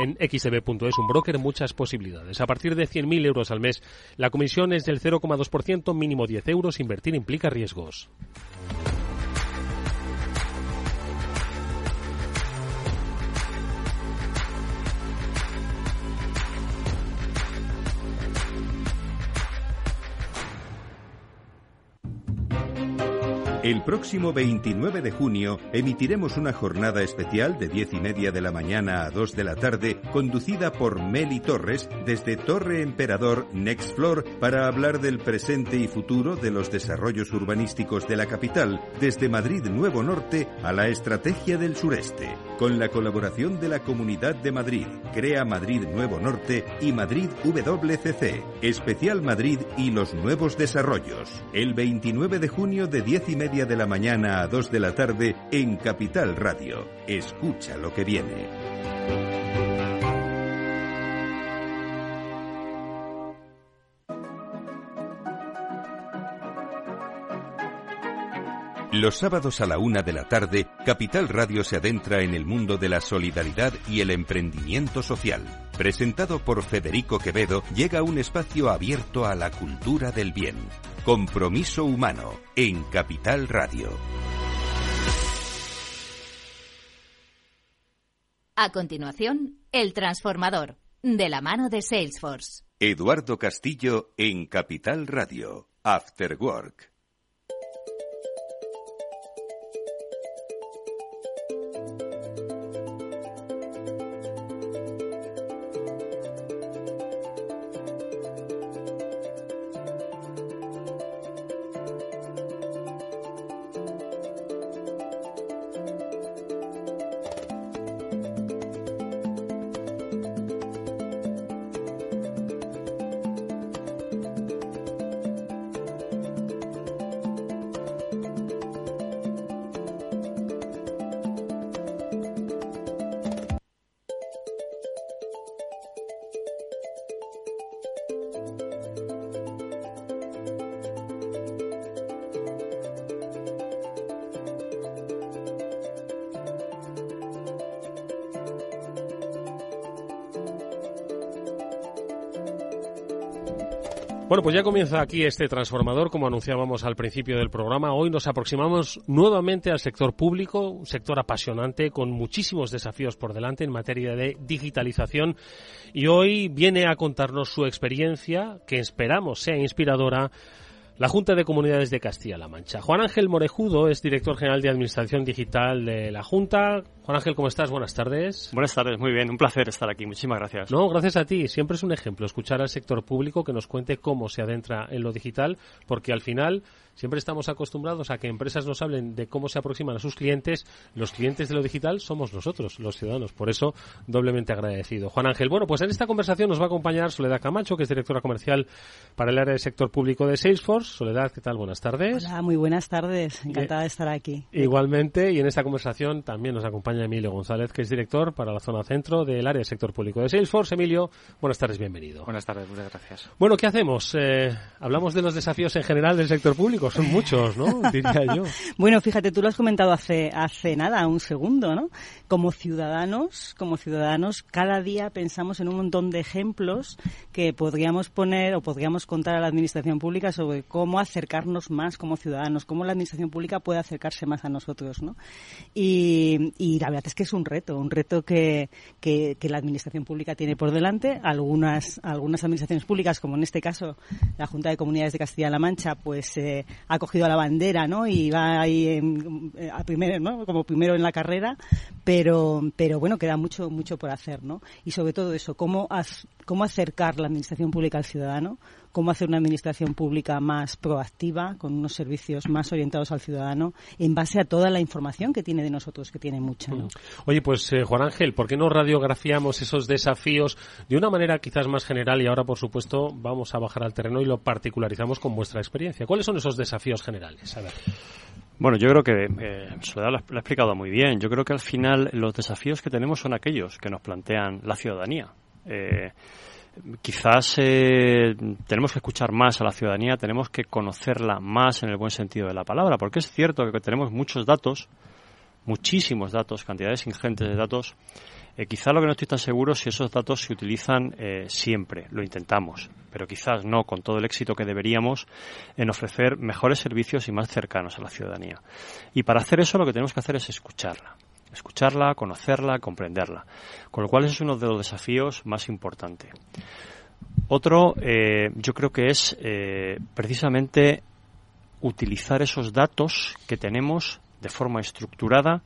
en xtb.es, un broker, muchas posibilidades. A partir de 100.000 euros al mes, la comisión es del 0,2%, mínimo 10 euros. Invertir implica riesgos. El próximo 29 de junio emitiremos una jornada especial de 10 y media de la mañana a 2 de la tarde, conducida por Meli Torres desde Torre Emperador Next Floor para hablar del presente y futuro de los desarrollos urbanísticos de la capital, desde Madrid Nuevo Norte a la estrategia del sureste, con la colaboración de la Comunidad de Madrid, Crea Madrid Nuevo Norte y Madrid WCC, Especial Madrid y los nuevos desarrollos. El 29 de junio de 10 y media de la mañana a 2 de la tarde en Capital Radio. Escucha lo que viene. Los sábados a la una de la tarde, Capital Radio se adentra en el mundo de la solidaridad y el emprendimiento social. Presentado por Federico Quevedo, llega un espacio abierto a la cultura del bien. Compromiso Humano en Capital Radio. A continuación, El Transformador, de la mano de Salesforce. Eduardo Castillo en Capital Radio. After Work. Bueno, pues ya comienza aquí este transformador, como anunciábamos al principio del programa. Hoy nos aproximamos nuevamente al sector público, un sector apasionante con muchísimos desafíos por delante en materia de digitalización. Y hoy viene a contarnos su experiencia, que esperamos sea inspiradora, la Junta de Comunidades de Castilla-La Mancha. Juan Ángel Morejudo es director general de Administración Digital de la Junta. Juan Ángel, ¿cómo estás? Buenas tardes. Buenas tardes, muy bien, un placer estar aquí, muchísimas gracias. No, gracias a ti. Siempre es un ejemplo escuchar al sector público que nos cuente cómo se adentra en lo digital, porque al final siempre estamos acostumbrados a que empresas nos hablen de cómo se aproximan a sus clientes. Los clientes de lo digital somos nosotros, los ciudadanos. Por eso, doblemente agradecido. Juan Ángel, bueno, pues en esta conversación nos va a acompañar Soledad Camacho, que es directora comercial para el área de sector público de Salesforce. Soledad, ¿qué tal? Buenas tardes. Hola, muy buenas tardes. Encantada de estar aquí. Igualmente, y en esta conversación también nos acompaña Emilio González, que es director para la zona centro del área de sector público de Salesforce. Emilio, buenas tardes, bienvenido. Buenas tardes, muchas gracias. Bueno, ¿qué hacemos? Eh, hablamos de los desafíos en general del sector público. Son muchos, ¿no? Diría yo. bueno, fíjate, tú lo has comentado hace, hace nada, un segundo, ¿no? Como ciudadanos, como ciudadanos, cada día pensamos en un montón de ejemplos que podríamos poner o podríamos contar a la administración pública sobre cómo acercarnos más como ciudadanos, cómo la administración pública puede acercarse más a nosotros, ¿no? Y, la verdad es que es un reto, un reto que, que, la administración pública tiene por delante. Algunas, algunas administraciones públicas, como en este caso la Junta de Comunidades de Castilla-La Mancha, pues eh, ha cogido la bandera, ¿no? Y va ahí en, a primero, ¿no? Como primero en la carrera, pero, pero bueno, queda mucho, mucho por hacer, ¿no? Y sobre todo eso, cómo, cómo acercar la administración pública al ciudadano, cómo hacer una administración pública más proactiva, con unos servicios más orientados al ciudadano, en base a toda la información que tiene de nosotros, que tiene mucha. ¿no? Oye, pues eh, Juan Ángel, ¿por qué no radiografiamos esos desafíos de una manera quizás más general y ahora, por supuesto, vamos a bajar al terreno y lo particularizamos con vuestra experiencia? ¿Cuáles son esos desafíos generales? A ver. Bueno, yo creo que eh, Soledad lo ha, explicado muy bien. Yo creo que al final los desafíos que tenemos son aquellos que nos plantean la ciudadanía. Eh, quizás eh, tenemos que escuchar más a la ciudadanía, tenemos que conocerla más en el buen sentido de la palabra, porque es cierto que tenemos muchos datos, muchísimos datos, cantidades ingentes de datos, eh, quizá lo que no estoy tan seguro es si esos datos se utilizan eh, siempre, lo intentamos, pero quizás no con todo el éxito que deberíamos en ofrecer mejores servicios y más cercanos a la ciudadanía. Y para hacer eso lo que tenemos que hacer es escucharla. Escucharla, conocerla, comprenderla. Con lo cual ese es uno de los desafíos más importantes. Otro, eh, yo creo que es precisamente utilizar esos datos que tenemos de forma estructurada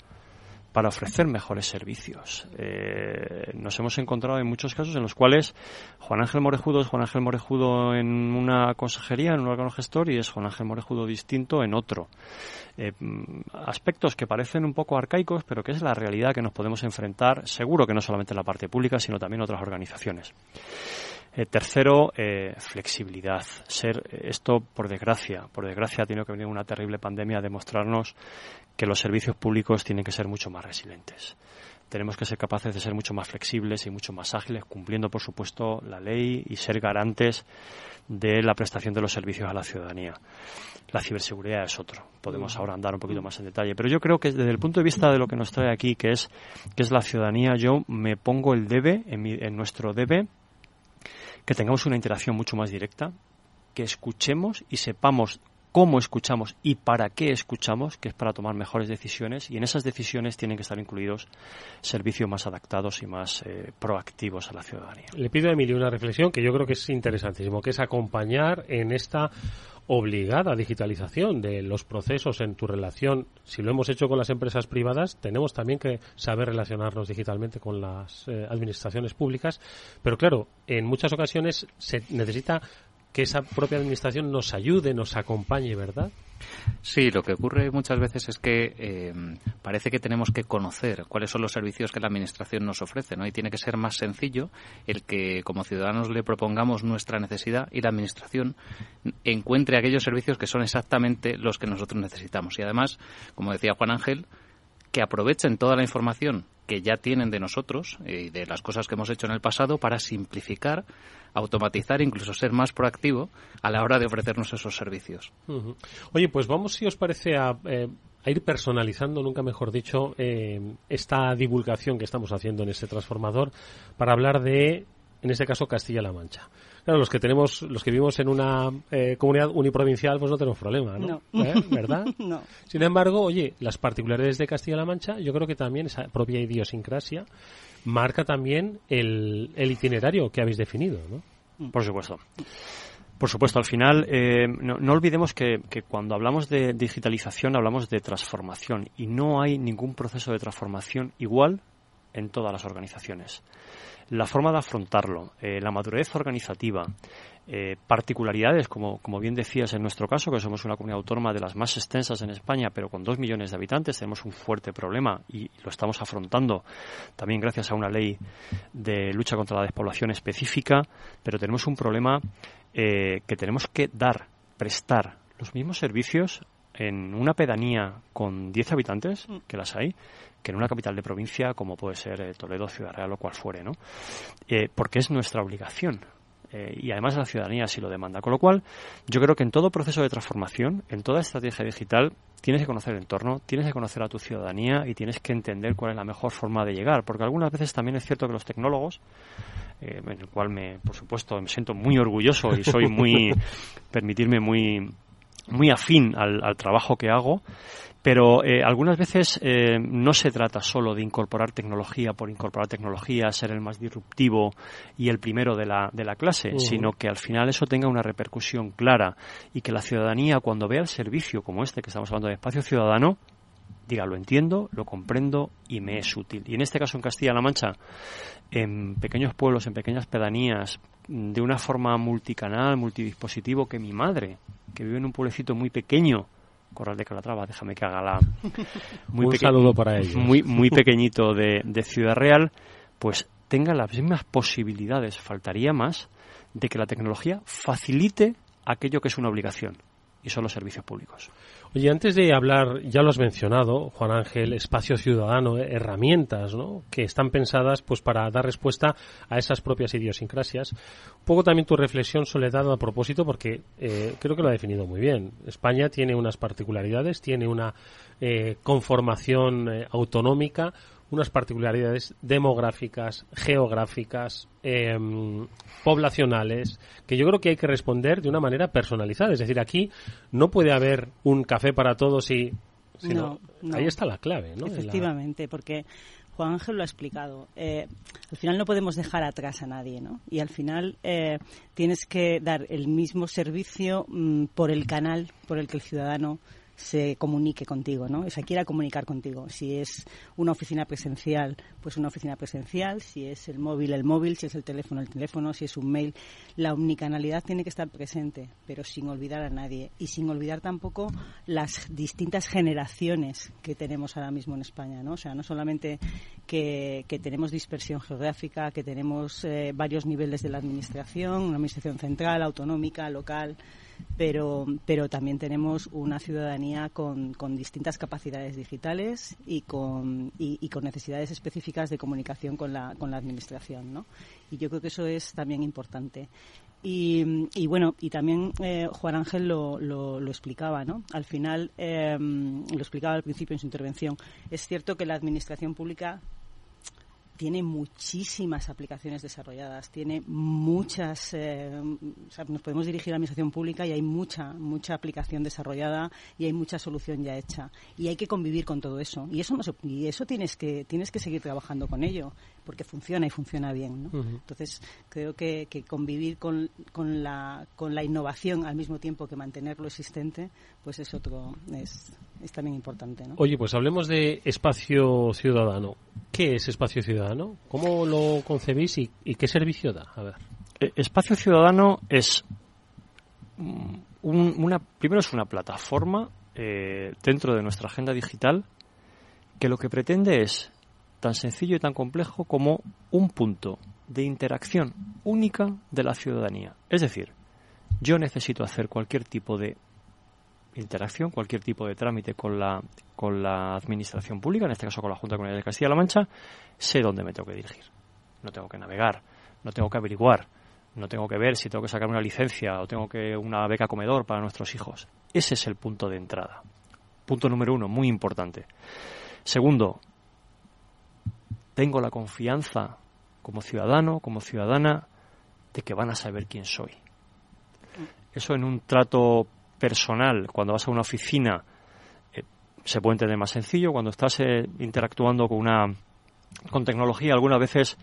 para ofrecer mejores servicios. Eh, nos hemos encontrado en muchos casos en los cuales Juan Ángel Morejudo es Juan Ángel Morejudo en una consejería, en un órgano gestor, y es Juan Ángel Morejudo distinto en otro. Eh, aspectos que parecen un poco arcaicos, pero que es la realidad que nos podemos enfrentar, seguro que no solamente en la parte pública, sino también en otras organizaciones. Eh, tercero, flexibilidad. Ser esto, por desgracia, por desgracia, ha tenido que venir una terrible pandemia a demostrarnos que los servicios públicos tienen que ser mucho más resilientes. Tenemos que ser capaces de ser mucho más flexibles y mucho más ágiles, cumpliendo, por supuesto, la ley y ser garantes de la prestación de los servicios a la ciudadanía. La ciberseguridad es otro. Podemos ahora andar un poquito más en detalle. Pero yo creo que desde el punto de vista de lo que nos trae aquí, que es, que es la ciudadanía, yo me pongo el debe, en, en nuestro debe, que tengamos una interacción mucho más directa, que escuchemos y sepamos cómo escuchamos y para qué escuchamos, que es para tomar mejores decisiones, y en esas decisiones tienen que estar incluidos servicios más adaptados y más eh, proactivos a la ciudadanía. Le pido a Emilio una reflexión que yo creo que es interesantísimo, que es acompañar en esta obligada digitalización de los procesos en tu relación. Si lo hemos hecho con las empresas privadas, tenemos también que saber relacionarnos digitalmente con las eh, administraciones públicas. Pero claro, en muchas ocasiones se necesita que esa propia administración nos ayude, nos acompañe, ¿verdad? Sí, lo que ocurre muchas veces es que eh, parece que tenemos que conocer cuáles son los servicios que la Administración nos ofrece, ¿no? Y tiene que ser más sencillo el que como ciudadanos le propongamos nuestra necesidad y la Administración encuentre aquellos servicios que son exactamente los que nosotros necesitamos. Y además, como decía Juan Ángel, que aprovechen toda la información que ya tienen de nosotros y de las cosas que hemos hecho en el pasado para simplificar, automatizar, incluso ser más proactivo a la hora de ofrecernos esos servicios. Oye, pues vamos, si os parece, a, eh, ir personalizando, nunca mejor dicho, eh, esta divulgación que estamos haciendo en este transformador para hablar de, en este caso, Castilla-La Mancha. Claro, los que tenemos, los que vivimos en una eh, comunidad uniprovincial, pues no tenemos problema, ¿no? ¿Eh? ¿Verdad? no. Sin embargo, oye, las particularidades de Castilla-La Mancha, yo creo que también esa propia idiosincrasia marca también el, itinerario que habéis definido, ¿no? Por supuesto. Por supuesto, al final, eh, no, olvidemos que, que, cuando hablamos de digitalización hablamos de transformación y no hay ningún proceso de transformación igual en todas las organizaciones la forma de afrontarlo, eh, la madurez organizativa, eh, particularidades, como, como bien decías en nuestro caso, que somos una comunidad autónoma de las más extensas en España, pero con dos millones de habitantes, tenemos un fuerte problema y lo estamos afrontando también gracias a una ley de lucha contra la despoblación específica, pero tenemos un problema eh, que tenemos que dar, prestar los mismos servicios en una pedanía con 10 habitantes, mm. que las hay, que en una capital de provincia como puede ser eh, Toledo, Ciudad Real o cual fuere, ¿no? Eh, porque es nuestra obligación. Eh, y además la ciudadanía así lo demanda. Con lo cual, yo creo que en todo proceso de transformación, en toda estrategia digital, tienes que conocer el entorno, tienes que conocer a tu ciudadanía y tienes que entender cuál es la mejor forma de llegar. Porque algunas veces también es cierto que los tecnólogos, en el cual me, por supuesto, me siento muy orgulloso y soy muy, permitirme muy, muy afín al trabajo que hago, pero eh, algunas veces eh, no se trata solo de incorporar tecnología por incorporar tecnología, ser el más disruptivo y el primero de la, de la clase, sino que al final eso tenga una repercusión clara y que la ciudadanía cuando vea el servicio como este que estamos hablando de espacio ciudadano, diga lo entiendo, lo comprendo y me es útil. Y en este caso en Castilla-La Mancha, en pequeños pueblos, en pequeñas pedanías, de una forma multicanal, multidispositivo, que mi madre, que vive en un pueblecito muy pequeño, Corral de Calatrava, déjame que haga la... Muy un saludo para ellos. Muy, muy pequeñito de, de Ciudad Real, pues tenga las mismas posibilidades, faltaría más, de que la tecnología facilite aquello que es una obligación, y son los servicios públicos. Oye, antes de hablar, ya lo has mencionado, Juan Ángel, espacio ciudadano, eh, herramientas, ¿no? Que están pensadas, pues, para dar respuesta a esas propias idiosincrasias. Un poco también tu reflexión, Soledad, a propósito, porque eh, creo que lo ha definido muy bien. España tiene unas particularidades, tiene una eh, conformación autonómica, unas particularidades demográficas, geográficas, em, poblacionales, que yo creo que hay que responder de una manera personalizada. Es decir, aquí no puede haber un café para todos y... Sino, Ahí está la clave, ¿no? Efectivamente, porque Juan Ángel lo ha explicado. Eh, al final no podemos dejar atrás a nadie, ¿no? Y al final eh, tienes que dar el mismo servicio mm, por el canal por el que el ciudadano se comunique contigo, ¿no? O sea, quiera comunicar contigo. Si es una oficina presencial, pues una oficina presencial. Si es el móvil, el móvil. Si es el teléfono, el teléfono. Si es un mail. La omnicanalidad tiene que estar presente, pero sin olvidar a nadie. Y sin olvidar tampoco las distintas generaciones que tenemos ahora mismo en España, ¿no? O sea, no solamente que, tenemos dispersión geográfica, que tenemos eh, varios niveles de la administración, una administración central, autonómica, local, pero, pero también tenemos una ciudadanía con, con distintas capacidades digitales y con, y, con necesidades específicas de comunicación con la, con la administración. ¿no? Y yo creo que eso es también importante. Y, y, bueno, y también eh, Juan Ángel lo, lo, explicaba, ¿no? Al final, eh, lo explicaba al principio en su intervención. Es cierto que la administración pública tiene muchísimas aplicaciones desarrolladas, tiene muchas, eh, nos podemos dirigir a la administración pública y hay mucha, mucha aplicación desarrollada y hay mucha solución ya hecha. Y hay que convivir con todo eso. Y eso, no y eso tienes que, tienes que seguir trabajando con ello, porque funciona y funciona bien. Entonces, creo que, convivir con, con, la, con la innovación al mismo tiempo que mantener lo existente, pues es otro, es, es también importante. ¿no? Oye, pues hablemos de espacio ciudadano. ¿Qué es espacio ciudadano? ¿Cómo lo concebís y, qué servicio da? A ver. Eh, espacio ciudadano es mm, una, primero es una plataforma eh, dentro de nuestra agenda digital que lo que pretende es tan sencillo y tan complejo como un punto de interacción única de la ciudadanía. Es decir, yo necesito hacer cualquier tipo de interacción, cualquier tipo de trámite con la, con la administración pública, en este caso con la Junta Comunal de Castilla-La Mancha, sé dónde me tengo que dirigir. No tengo que navegar, no tengo que averiguar, no tengo que ver si tengo que sacar una licencia o tengo que una beca comedor para nuestros hijos. Ese es el punto de entrada. Punto número uno, muy importante. Segundo, tengo la confianza como ciudadano, como ciudadana, de que van a saber quién soy. Eso en un trato personal, cuando vas a una oficina, eh, se puede entender más sencillo. Cuando estás eh, interactuando con una con tecnología, algunas veces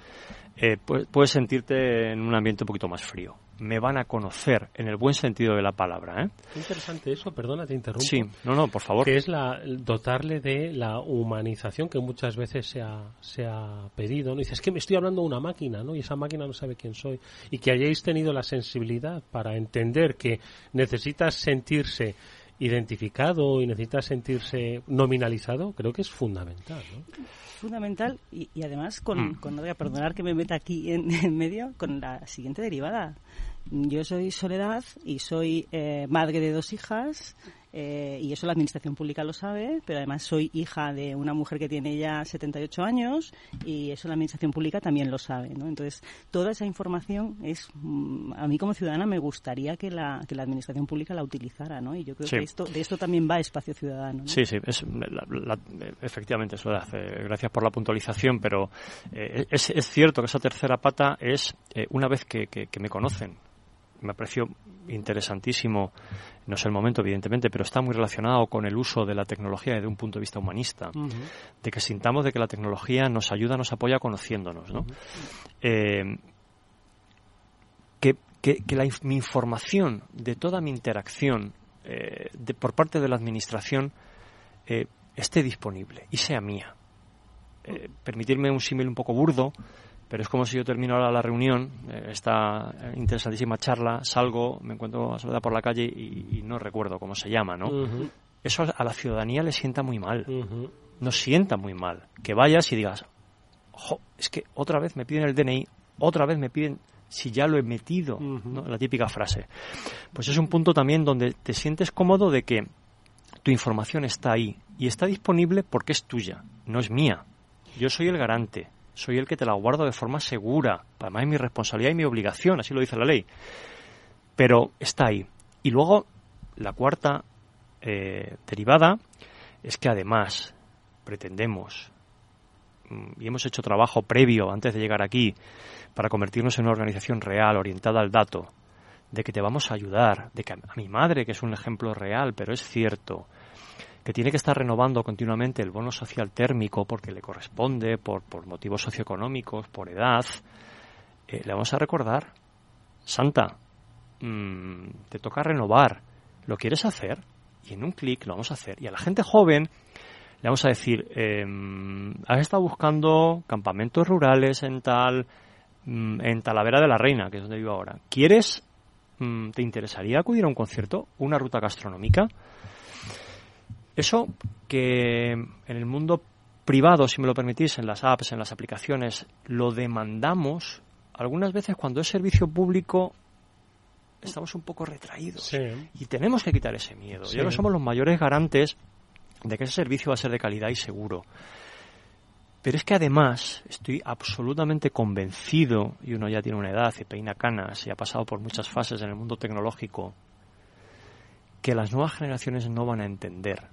eh, puedes sentirte en un ambiente un poquito más frío. Me van a conocer en el buen sentido de la palabra. ¿eh? Interesante eso, perdona, te interrumpo. Sí, no, no, por favor. Que es la, dotarle de la humanización que muchas veces se ha, se ha pedido. ¿no? Dices, es que me estoy hablando de una máquina, ¿no? Y esa máquina no sabe quién soy. Y que hayáis tenido la sensibilidad para entender que necesitas sentirse identificado y necesita sentirse nominalizado, creo que es fundamental. ¿no? Fundamental y, además con, mm. con, voy a perdonar que me meta aquí en, en, medio, con la siguiente derivada. Yo soy Soledad y soy eh, madre de dos hijas eh, y eso la administración pública lo sabe, pero además soy hija de una mujer que tiene ya 78 años y eso la administración pública también lo sabe. ¿no? Entonces, toda esa información es, mm, a mí como ciudadana me gustaría que la, que la administración pública la utilizara, ¿no? Y yo creo que esto, de esto también va espacio ciudadano. Sí, sí, es, efectivamente, eso gracias por la puntualización, pero eh, es, es, cierto que esa tercera pata es eh, una vez que, que, que me conocen, me pareció interesantísimo, no es el momento evidentemente, pero está muy relacionado con el uso de la tecnología desde un punto de vista humanista, de que sintamos de que la tecnología nos ayuda, nos apoya conociéndonos, ¿no? Eh, que, que, la, mi información de toda mi interacción eh, de, por parte de la administración eh, esté disponible y sea mía. permitirme un símil un poco burdo, pero es como si yo termino ahora la reunión, eh, esta interesantísima charla, salgo, me encuentro a Soledad por la calle y, no recuerdo cómo se llama, ¿no? Eso a la ciudadanía le sienta muy mal. Nos sienta muy mal. Que vayas y digas, es que otra vez me piden el DNI, otra vez me piden si ya lo he metido, la típica frase. Pues es un punto también donde te sientes cómodo de que tu información está ahí y está disponible porque es tuya, no es mía. Yo soy el garante soy el que te la guardo de forma segura. Además es mi responsabilidad y mi obligación, así lo dice la ley. Pero está ahí. Y luego, la cuarta eh, derivada es que además pretendemos, mm, y hemos hecho trabajo previo antes de llegar aquí, para convertirnos en una organización real, orientada al dato, de que te vamos a ayudar, de que a mi madre, que es un ejemplo real, pero es cierto, que tiene que estar renovando continuamente el bono social térmico porque le corresponde, por, por motivos socioeconómicos, por edad, eh, le vamos a recordar, Santa, mm, te toca renovar, ¿lo quieres hacer? Y en un clic lo vamos a hacer. Y a la gente joven le vamos a decir, em, has estado buscando campamentos rurales en tal, mm, en Talavera de la Reina, que es donde vivo ahora. ¿Quieres, mm, te interesaría acudir a un concierto, una ruta gastronómica? Eso que en el mundo privado, si me lo permitís, en las apps, en las aplicaciones, lo demandamos, algunas veces cuando es servicio público estamos un poco retraídos y tenemos que quitar ese miedo. Y ahora somos los mayores garantes de que ese servicio va a ser de calidad y seguro. Pero es que además estoy absolutamente convencido, y uno ya tiene una edad y peina canas y ha pasado por muchas fases en el mundo tecnológico, que las nuevas generaciones no van a entender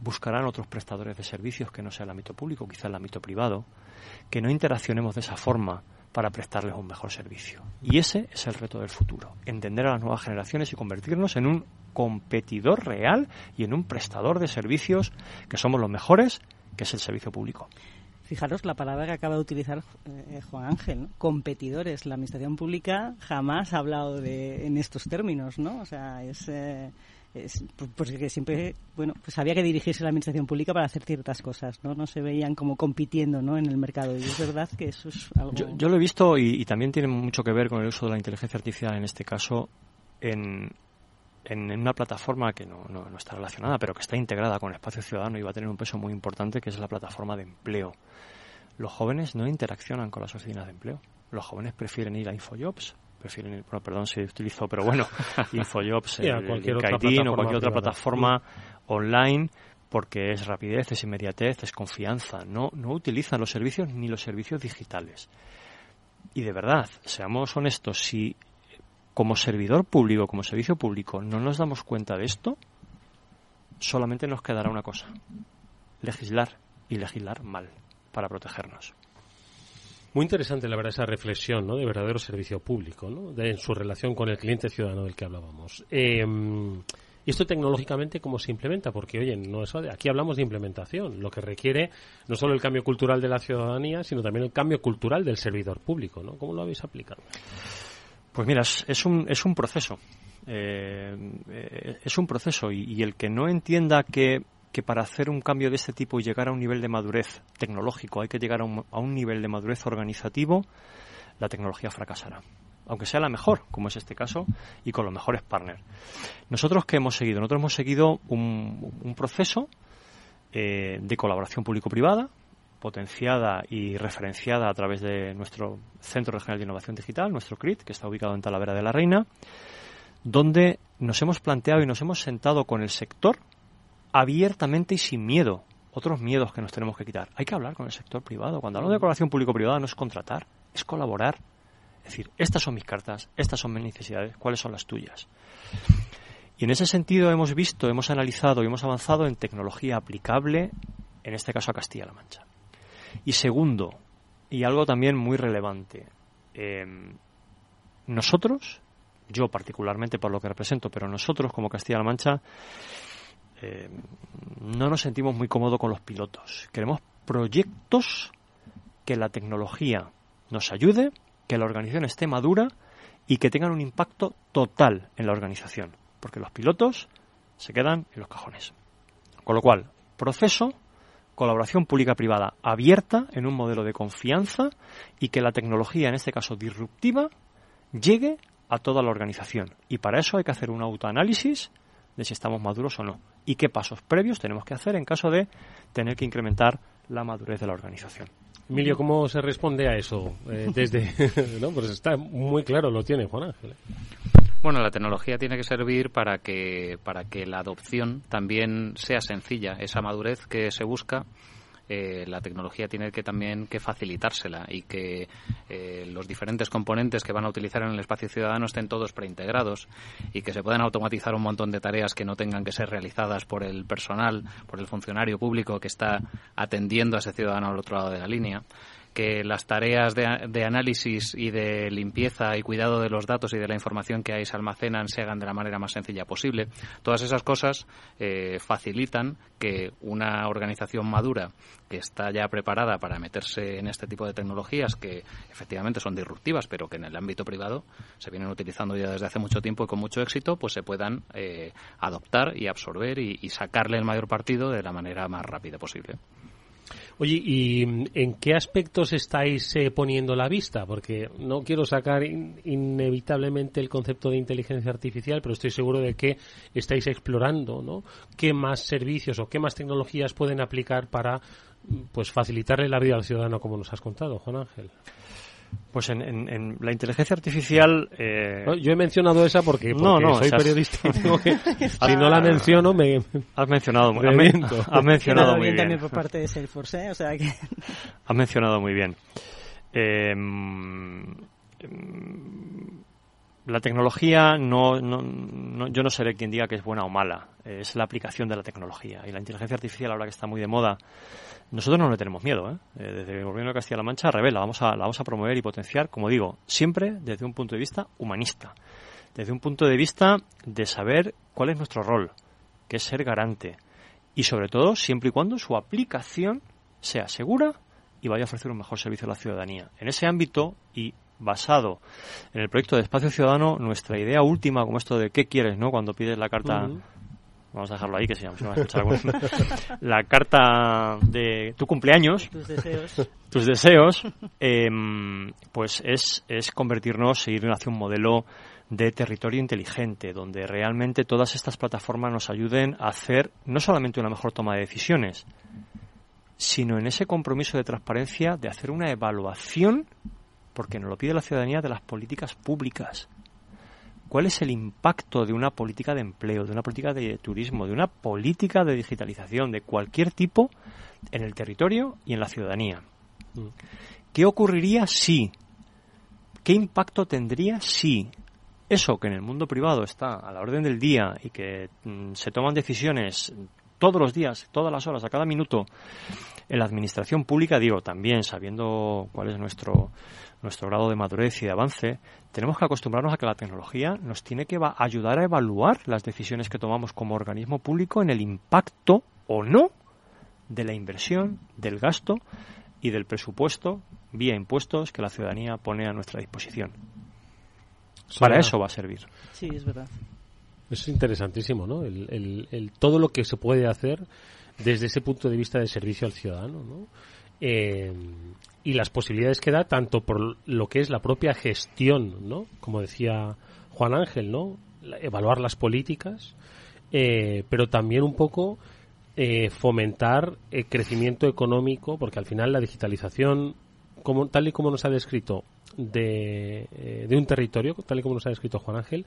buscarán otros prestadores de servicios que no sea el ámbito público, quizá el ámbito privado, que no interaccionemos de esa forma para prestarles un mejor servicio. Y ese es el reto del futuro, entender a las nuevas generaciones y convertirnos en un competidor real y en un prestador de servicios que somos los mejores, que es el servicio público. Fijaros la palabra que acaba de utilizar eh, Juan Ángel, competidores. La administración pública jamás ha hablado de, en estos términos, ¿no? O sea, es... Eh, es, porque siempre, bueno, pues había que dirigirse a la administración pública para hacer ciertas cosas, ¿no? No se veían como compitiendo, ¿no? En el mercado. Y es verdad que eso es algo... Yo, lo he visto y, también tiene mucho que ver con el uso de la inteligencia artificial en este caso en, en una plataforma que no, no, está relacionada, pero que está integrada con el espacio ciudadano y va a tener un peso muy importante, que es la plataforma de empleo. Los jóvenes no interaccionan con las oficinas de empleo. Los jóvenes prefieren ir a Infojobs, prefieren, bueno, perdón si utilizo, pero bueno, Infojobs, cualquier o cualquier otra plataforma online porque es rapidez, es inmediatez, es confianza. No, no utilizan los servicios ni los servicios digitales. Y de verdad, seamos honestos, si como servidor público, como servicio público, no nos damos cuenta de esto, solamente nos quedará una cosa, legislar y legislar mal para protegernos. Muy interesante, la verdad, esa reflexión ¿no? de verdadero servicio público, ¿no? de, en su relación con el cliente ciudadano del que hablábamos. Eh, ¿Y esto tecnológicamente cómo se implementa? Porque, oye, no es, aquí hablamos de implementación, lo que requiere no solo el cambio cultural de la ciudadanía, sino también el cambio cultural del servidor público. ¿no? ¿Cómo lo habéis aplicado? Pues mira, es un, es un proceso. Eh, eh, es un proceso y, el que no entienda que que para hacer un cambio de este tipo y llegar a un nivel de madurez tecnológico hay que llegar a un, nivel de madurez organizativo, la tecnología fracasará aunque sea la mejor, como es este caso, y con los mejores partners. Nosotros qué hemos seguido, nosotros hemos seguido un, proceso eh, de colaboración público-privada, potenciada y referenciada a través de nuestro Centro Regional de Innovación Digital, nuestro CRIT, que está ubicado en Talavera de la Reina, donde nos hemos planteado y nos hemos sentado con el sector abiertamente y sin miedo. Otros miedos que nos tenemos que quitar. Hay que hablar con el sector privado. Cuando hablamos de colaboración público-privada no es contratar, es colaborar. Es decir, estas son mis cartas, estas son mis necesidades, ¿cuáles son las tuyas? Y en ese sentido hemos visto, hemos analizado y hemos avanzado en tecnología aplicable, en este caso a Castilla-La Mancha. Y segundo, y algo también muy relevante, em, nosotros, yo particularmente por lo que represento, pero nosotros como Castilla-La Mancha, eh, no nos sentimos muy cómodos con los pilotos. Queremos proyectos que la tecnología nos ayude, que la organización esté madura y que tengan un impacto total en la organización. Porque los pilotos se quedan en los cajones. Con lo cual, proceso, colaboración pública-privada abierta en un modelo de confianza y que la tecnología, en este caso disruptiva, llegue a toda la organización. Y para eso hay que hacer un autoanálisis de si estamos maduros o no y qué pasos previos tenemos que hacer en caso de tener que incrementar la madurez de la organización. Emilio, ¿cómo se responde a eso? Eh, desde, no, pues está muy claro, lo tiene Juan Ángel. Bueno, la tecnología tiene que servir para que, para que la adopción también sea sencilla. Esa madurez que se busca eh, la tecnología tiene que también que facilitársela y que eh, los diferentes componentes que van a utilizar en el espacio ciudadano estén todos preintegrados y que se puedan automatizar un montón de tareas que no tengan que ser realizadas por el personal, por el funcionario público que está atendiendo a ese ciudadano al otro lado de la línea que las tareas de, análisis y de limpieza y cuidado de los datos y de la información que ahí se almacenan se hagan de la manera más sencilla posible. Todas esas cosas eh, facilitan que una organización madura que está ya preparada para meterse en este tipo de tecnologías que efectivamente son disruptivas, pero que en el ámbito privado se vienen utilizando ya desde hace mucho tiempo y con mucho éxito, pues se puedan eh, adoptar y absorber y sacarle el mayor partido de la manera más rápida posible. Oye, ¿y en qué aspectos estáis eh, poniendo la vista? Porque no quiero sacar inevitablemente el concepto de inteligencia artificial, pero estoy seguro de que estáis explorando, ¿no? ¿Qué más servicios o qué más tecnologías pueden aplicar para pues facilitarle la vida al ciudadano, como nos has contado, Juan Ángel? Pues en, la inteligencia artificial. Eh... yo he mencionado esa porque, no, no, soy periodista. si no la menciono, me. Has mencionado, muy bien. has mencionado muy bien. también por parte de Salesforce, ¿eh? o sea que. Has mencionado muy bien. Eh, la tecnología no, no, yo no seré quien diga que es buena o mala, es la aplicación de la tecnología. Y la inteligencia artificial, ahora que está muy de moda, nosotros no le tenemos miedo. ¿eh? eh desde el Gobierno de Castilla-La Mancha, revela, vamos a, la vamos a promover y potenciar, como digo, siempre desde un punto de vista humanista, desde un punto de vista de saber cuál es nuestro rol, que es ser garante, y sobre todo siempre y cuando su aplicación sea segura y vaya a ofrecer un mejor servicio a la ciudadanía. En ese ámbito, y basado en el proyecto de Espacio Ciudadano, nuestra idea última, como esto de qué quieres, ¿no? Cuando pides la carta, vamos a dejarlo ahí, que se, llama, va a escuchar la carta de tu cumpleaños, tus deseos, tus deseos em, pues es, es convertirnos, seguir hacia un modelo de territorio inteligente, donde realmente todas estas plataformas nos ayuden a hacer no solamente una mejor toma de decisiones, sino en ese compromiso de transparencia de hacer una evaluación porque nos lo pide la ciudadanía de las políticas públicas. ¿Cuál es el impacto de una política de empleo, de una política de turismo, de una política de digitalización de cualquier tipo en el territorio y en la ciudadanía? Mm. ¿Qué ocurriría si? ¿Qué impacto tendría si eso que en el mundo privado está a la orden del día y que mm, se toman decisiones todos los días, todas las horas, a cada minuto, en la administración pública, digo, también sabiendo cuál es nuestro, nuestro grado de madurez y de avance, tenemos que acostumbrarnos a que la tecnología nos tiene que ayudar a evaluar las decisiones que tomamos como organismo público en el impacto o no de la inversión, del gasto y del presupuesto vía impuestos que la ciudadanía pone a nuestra disposición. Para eso va a servir. Sí, es verdad. Es interesantísimo, ¿no? El, todo lo que se puede hacer desde ese punto de vista de servicio al ciudadano, ¿no? Eh, y las posibilidades que da tanto por lo que es la propia gestión, ¿no? Como decía Juan Ángel, ¿no? evaluar las políticas, eh, pero también un poco eh, fomentar el crecimiento económico, porque al final la digitalización, como, tal y como nos ha descrito de, eh, de un territorio, tal y como nos ha descrito Juan Ángel,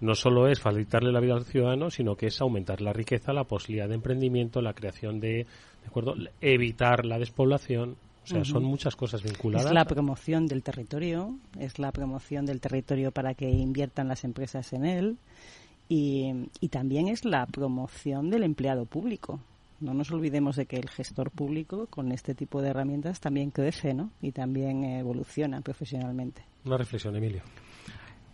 no solo es facilitarle la vida al ciudadano, sino que es aumentar la riqueza, la posibilidad de emprendimiento, la creación de, ¿de acuerdo? evitar la despoblación, o sea, son muchas cosas vinculadas. Es la promoción del territorio, es la promoción del territorio para que inviertan las empresas en él y, también es la promoción del empleado público. No nos olvidemos de que el gestor público con este tipo de herramientas también crece ¿no? y también evoluciona profesionalmente. Una reflexión, Emilio.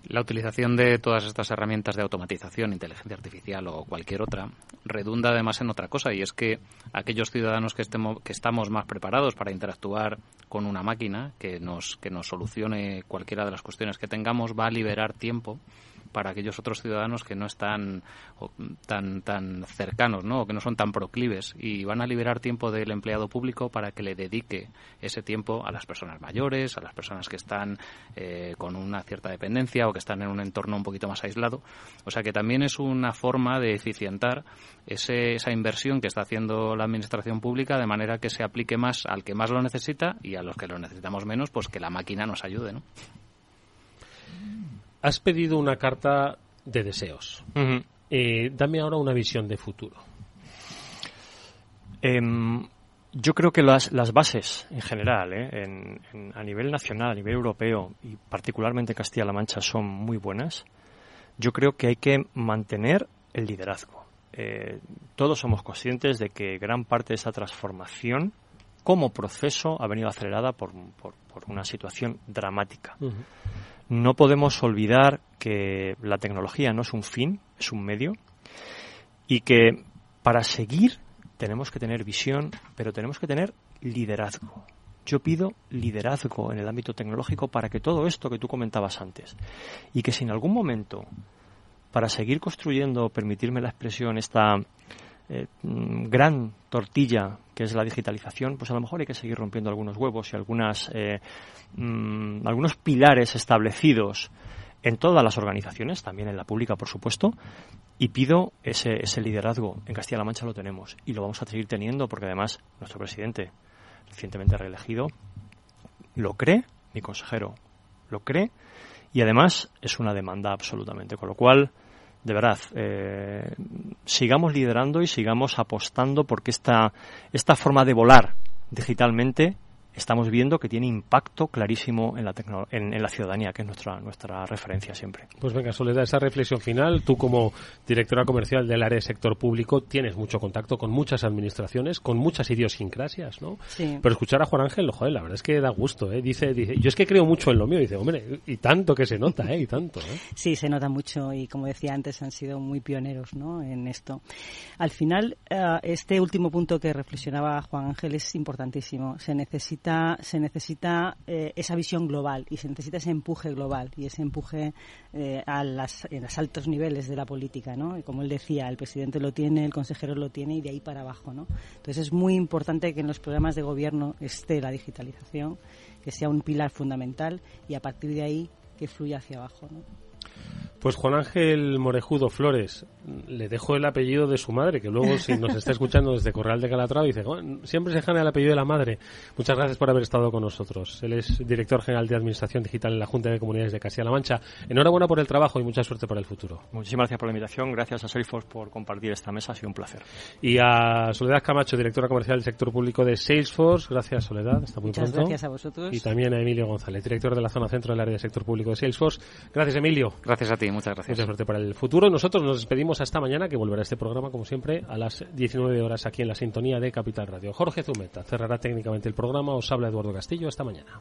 La utilización de todas estas herramientas de automatización, inteligencia artificial o cualquier otra redunda además en otra cosa y es que aquellos ciudadanos que, estemos, que estamos más preparados para interactuar con una máquina que nos, que nos solucione cualquiera de las cuestiones que tengamos va a liberar tiempo para aquellos otros ciudadanos que no están tan, tan cercanos, ¿no? O que no son tan proclives y van a liberar tiempo del empleado público para que le dedique ese tiempo a las personas mayores, a las personas que están eh, con una cierta dependencia o que están en un entorno un poquito más aislado. O sea que también es una forma de eficientar ese, esa inversión que está haciendo la administración pública de manera que se aplique más al que más lo necesita y a los que lo necesitamos menos, pues que la máquina nos ayude, ¿no? Has pedido una carta de deseos. Eh, dame ahora una visión de futuro. Em, yo creo que las, las bases en general, eh, a nivel nacional, a nivel europeo y particularmente Castilla-La Mancha son muy buenas. Yo creo que hay que mantener el liderazgo. Eh, todos somos conscientes de que gran parte de esta transformación como proceso ha venido acelerada por, por, una situación dramática. No podemos olvidar que la tecnología no es un fin, es un medio y que para seguir tenemos que tener visión, pero tenemos que tener liderazgo. Yo pido liderazgo en el ámbito tecnológico para que todo esto que tú comentabas antes y que si en algún momento para seguir construyendo, permitirme la expresión, esta eh, mm, gran tortilla que es la digitalización, pues a lo mejor hay que seguir rompiendo algunos huevos y algunas, eh, mm, algunos pilares establecidos en todas las organizaciones, también en la pública, por supuesto, y pido ese, ese liderazgo. En Castilla-La Mancha lo tenemos y lo vamos a seguir teniendo porque además nuestro presidente, recientemente reelegido, lo cree, mi consejero lo cree y además es una demanda absolutamente. Con lo cual, de verdad, eh, sigamos liderando y sigamos apostando porque esta, esta forma de volar digitalmente estamos viendo que tiene impacto clarísimo en la, en, la ciudadanía, que es nuestra, nuestra referencia siempre. Pues venga, Soledad, esa reflexión final. Tú como directora comercial del área de sector público tienes mucho contacto con muchas administraciones, con muchas idiosincrasias, ¿no? Sí. Pero escuchar a Juan Ángel, joder, la verdad es que da gusto, ¿eh? Dice, dice, yo es que creo mucho en lo mío. Dice, hombre, y tanto que se nota, ¿eh? Y tanto, ¿eh? Sí, se nota mucho y como decía antes, han sido muy pioneros, ¿no? En esto. Al final, eh, este último punto que reflexionaba Juan Ángel es importantísimo. Se necesita se necesita eh, esa visión global y se necesita ese empuje global y ese empuje eh, a las, en los altos niveles de la política, ¿no? Y como él decía, el presidente lo tiene, el consejero lo tiene y de ahí para abajo, ¿no? Entonces es muy importante que en los programas de gobierno esté la digitalización, que sea un pilar fundamental y a partir de ahí que fluya hacia abajo, ¿no? Pues Juan Ángel Morejudo Flores, le dejo el apellido de su madre, que luego si nos está escuchando desde Correal de Calatrava dice, siempre se dejan el apellido de la madre. Muchas gracias por haber estado con nosotros. Él es director general de Administración Digital en la Junta de Comunidades de Castilla-La Mancha. Enhorabuena por el trabajo y mucha suerte para el futuro. Muchísimas gracias por la invitación. Gracias a Salesforce por compartir esta mesa. Ha sido un placer. Y a Soledad Camacho, directora comercial del sector público de Salesforce. Gracias, Soledad. Hasta muy Muchas pronto. gracias a vosotros. Y también a Emilio González, director de la zona centro del área de sector público de Salesforce. Gracias, Emilio. Gracias a ti muchas gracias. Mucha suerte para el futuro. Nosotros nos despedimos hasta mañana, que volverá este programa, como siempre, a las 19 horas aquí en la sintonía de Capital Radio. Jorge Zumeta cerrará técnicamente el programa. Os habla Eduardo Castillo. Hasta mañana.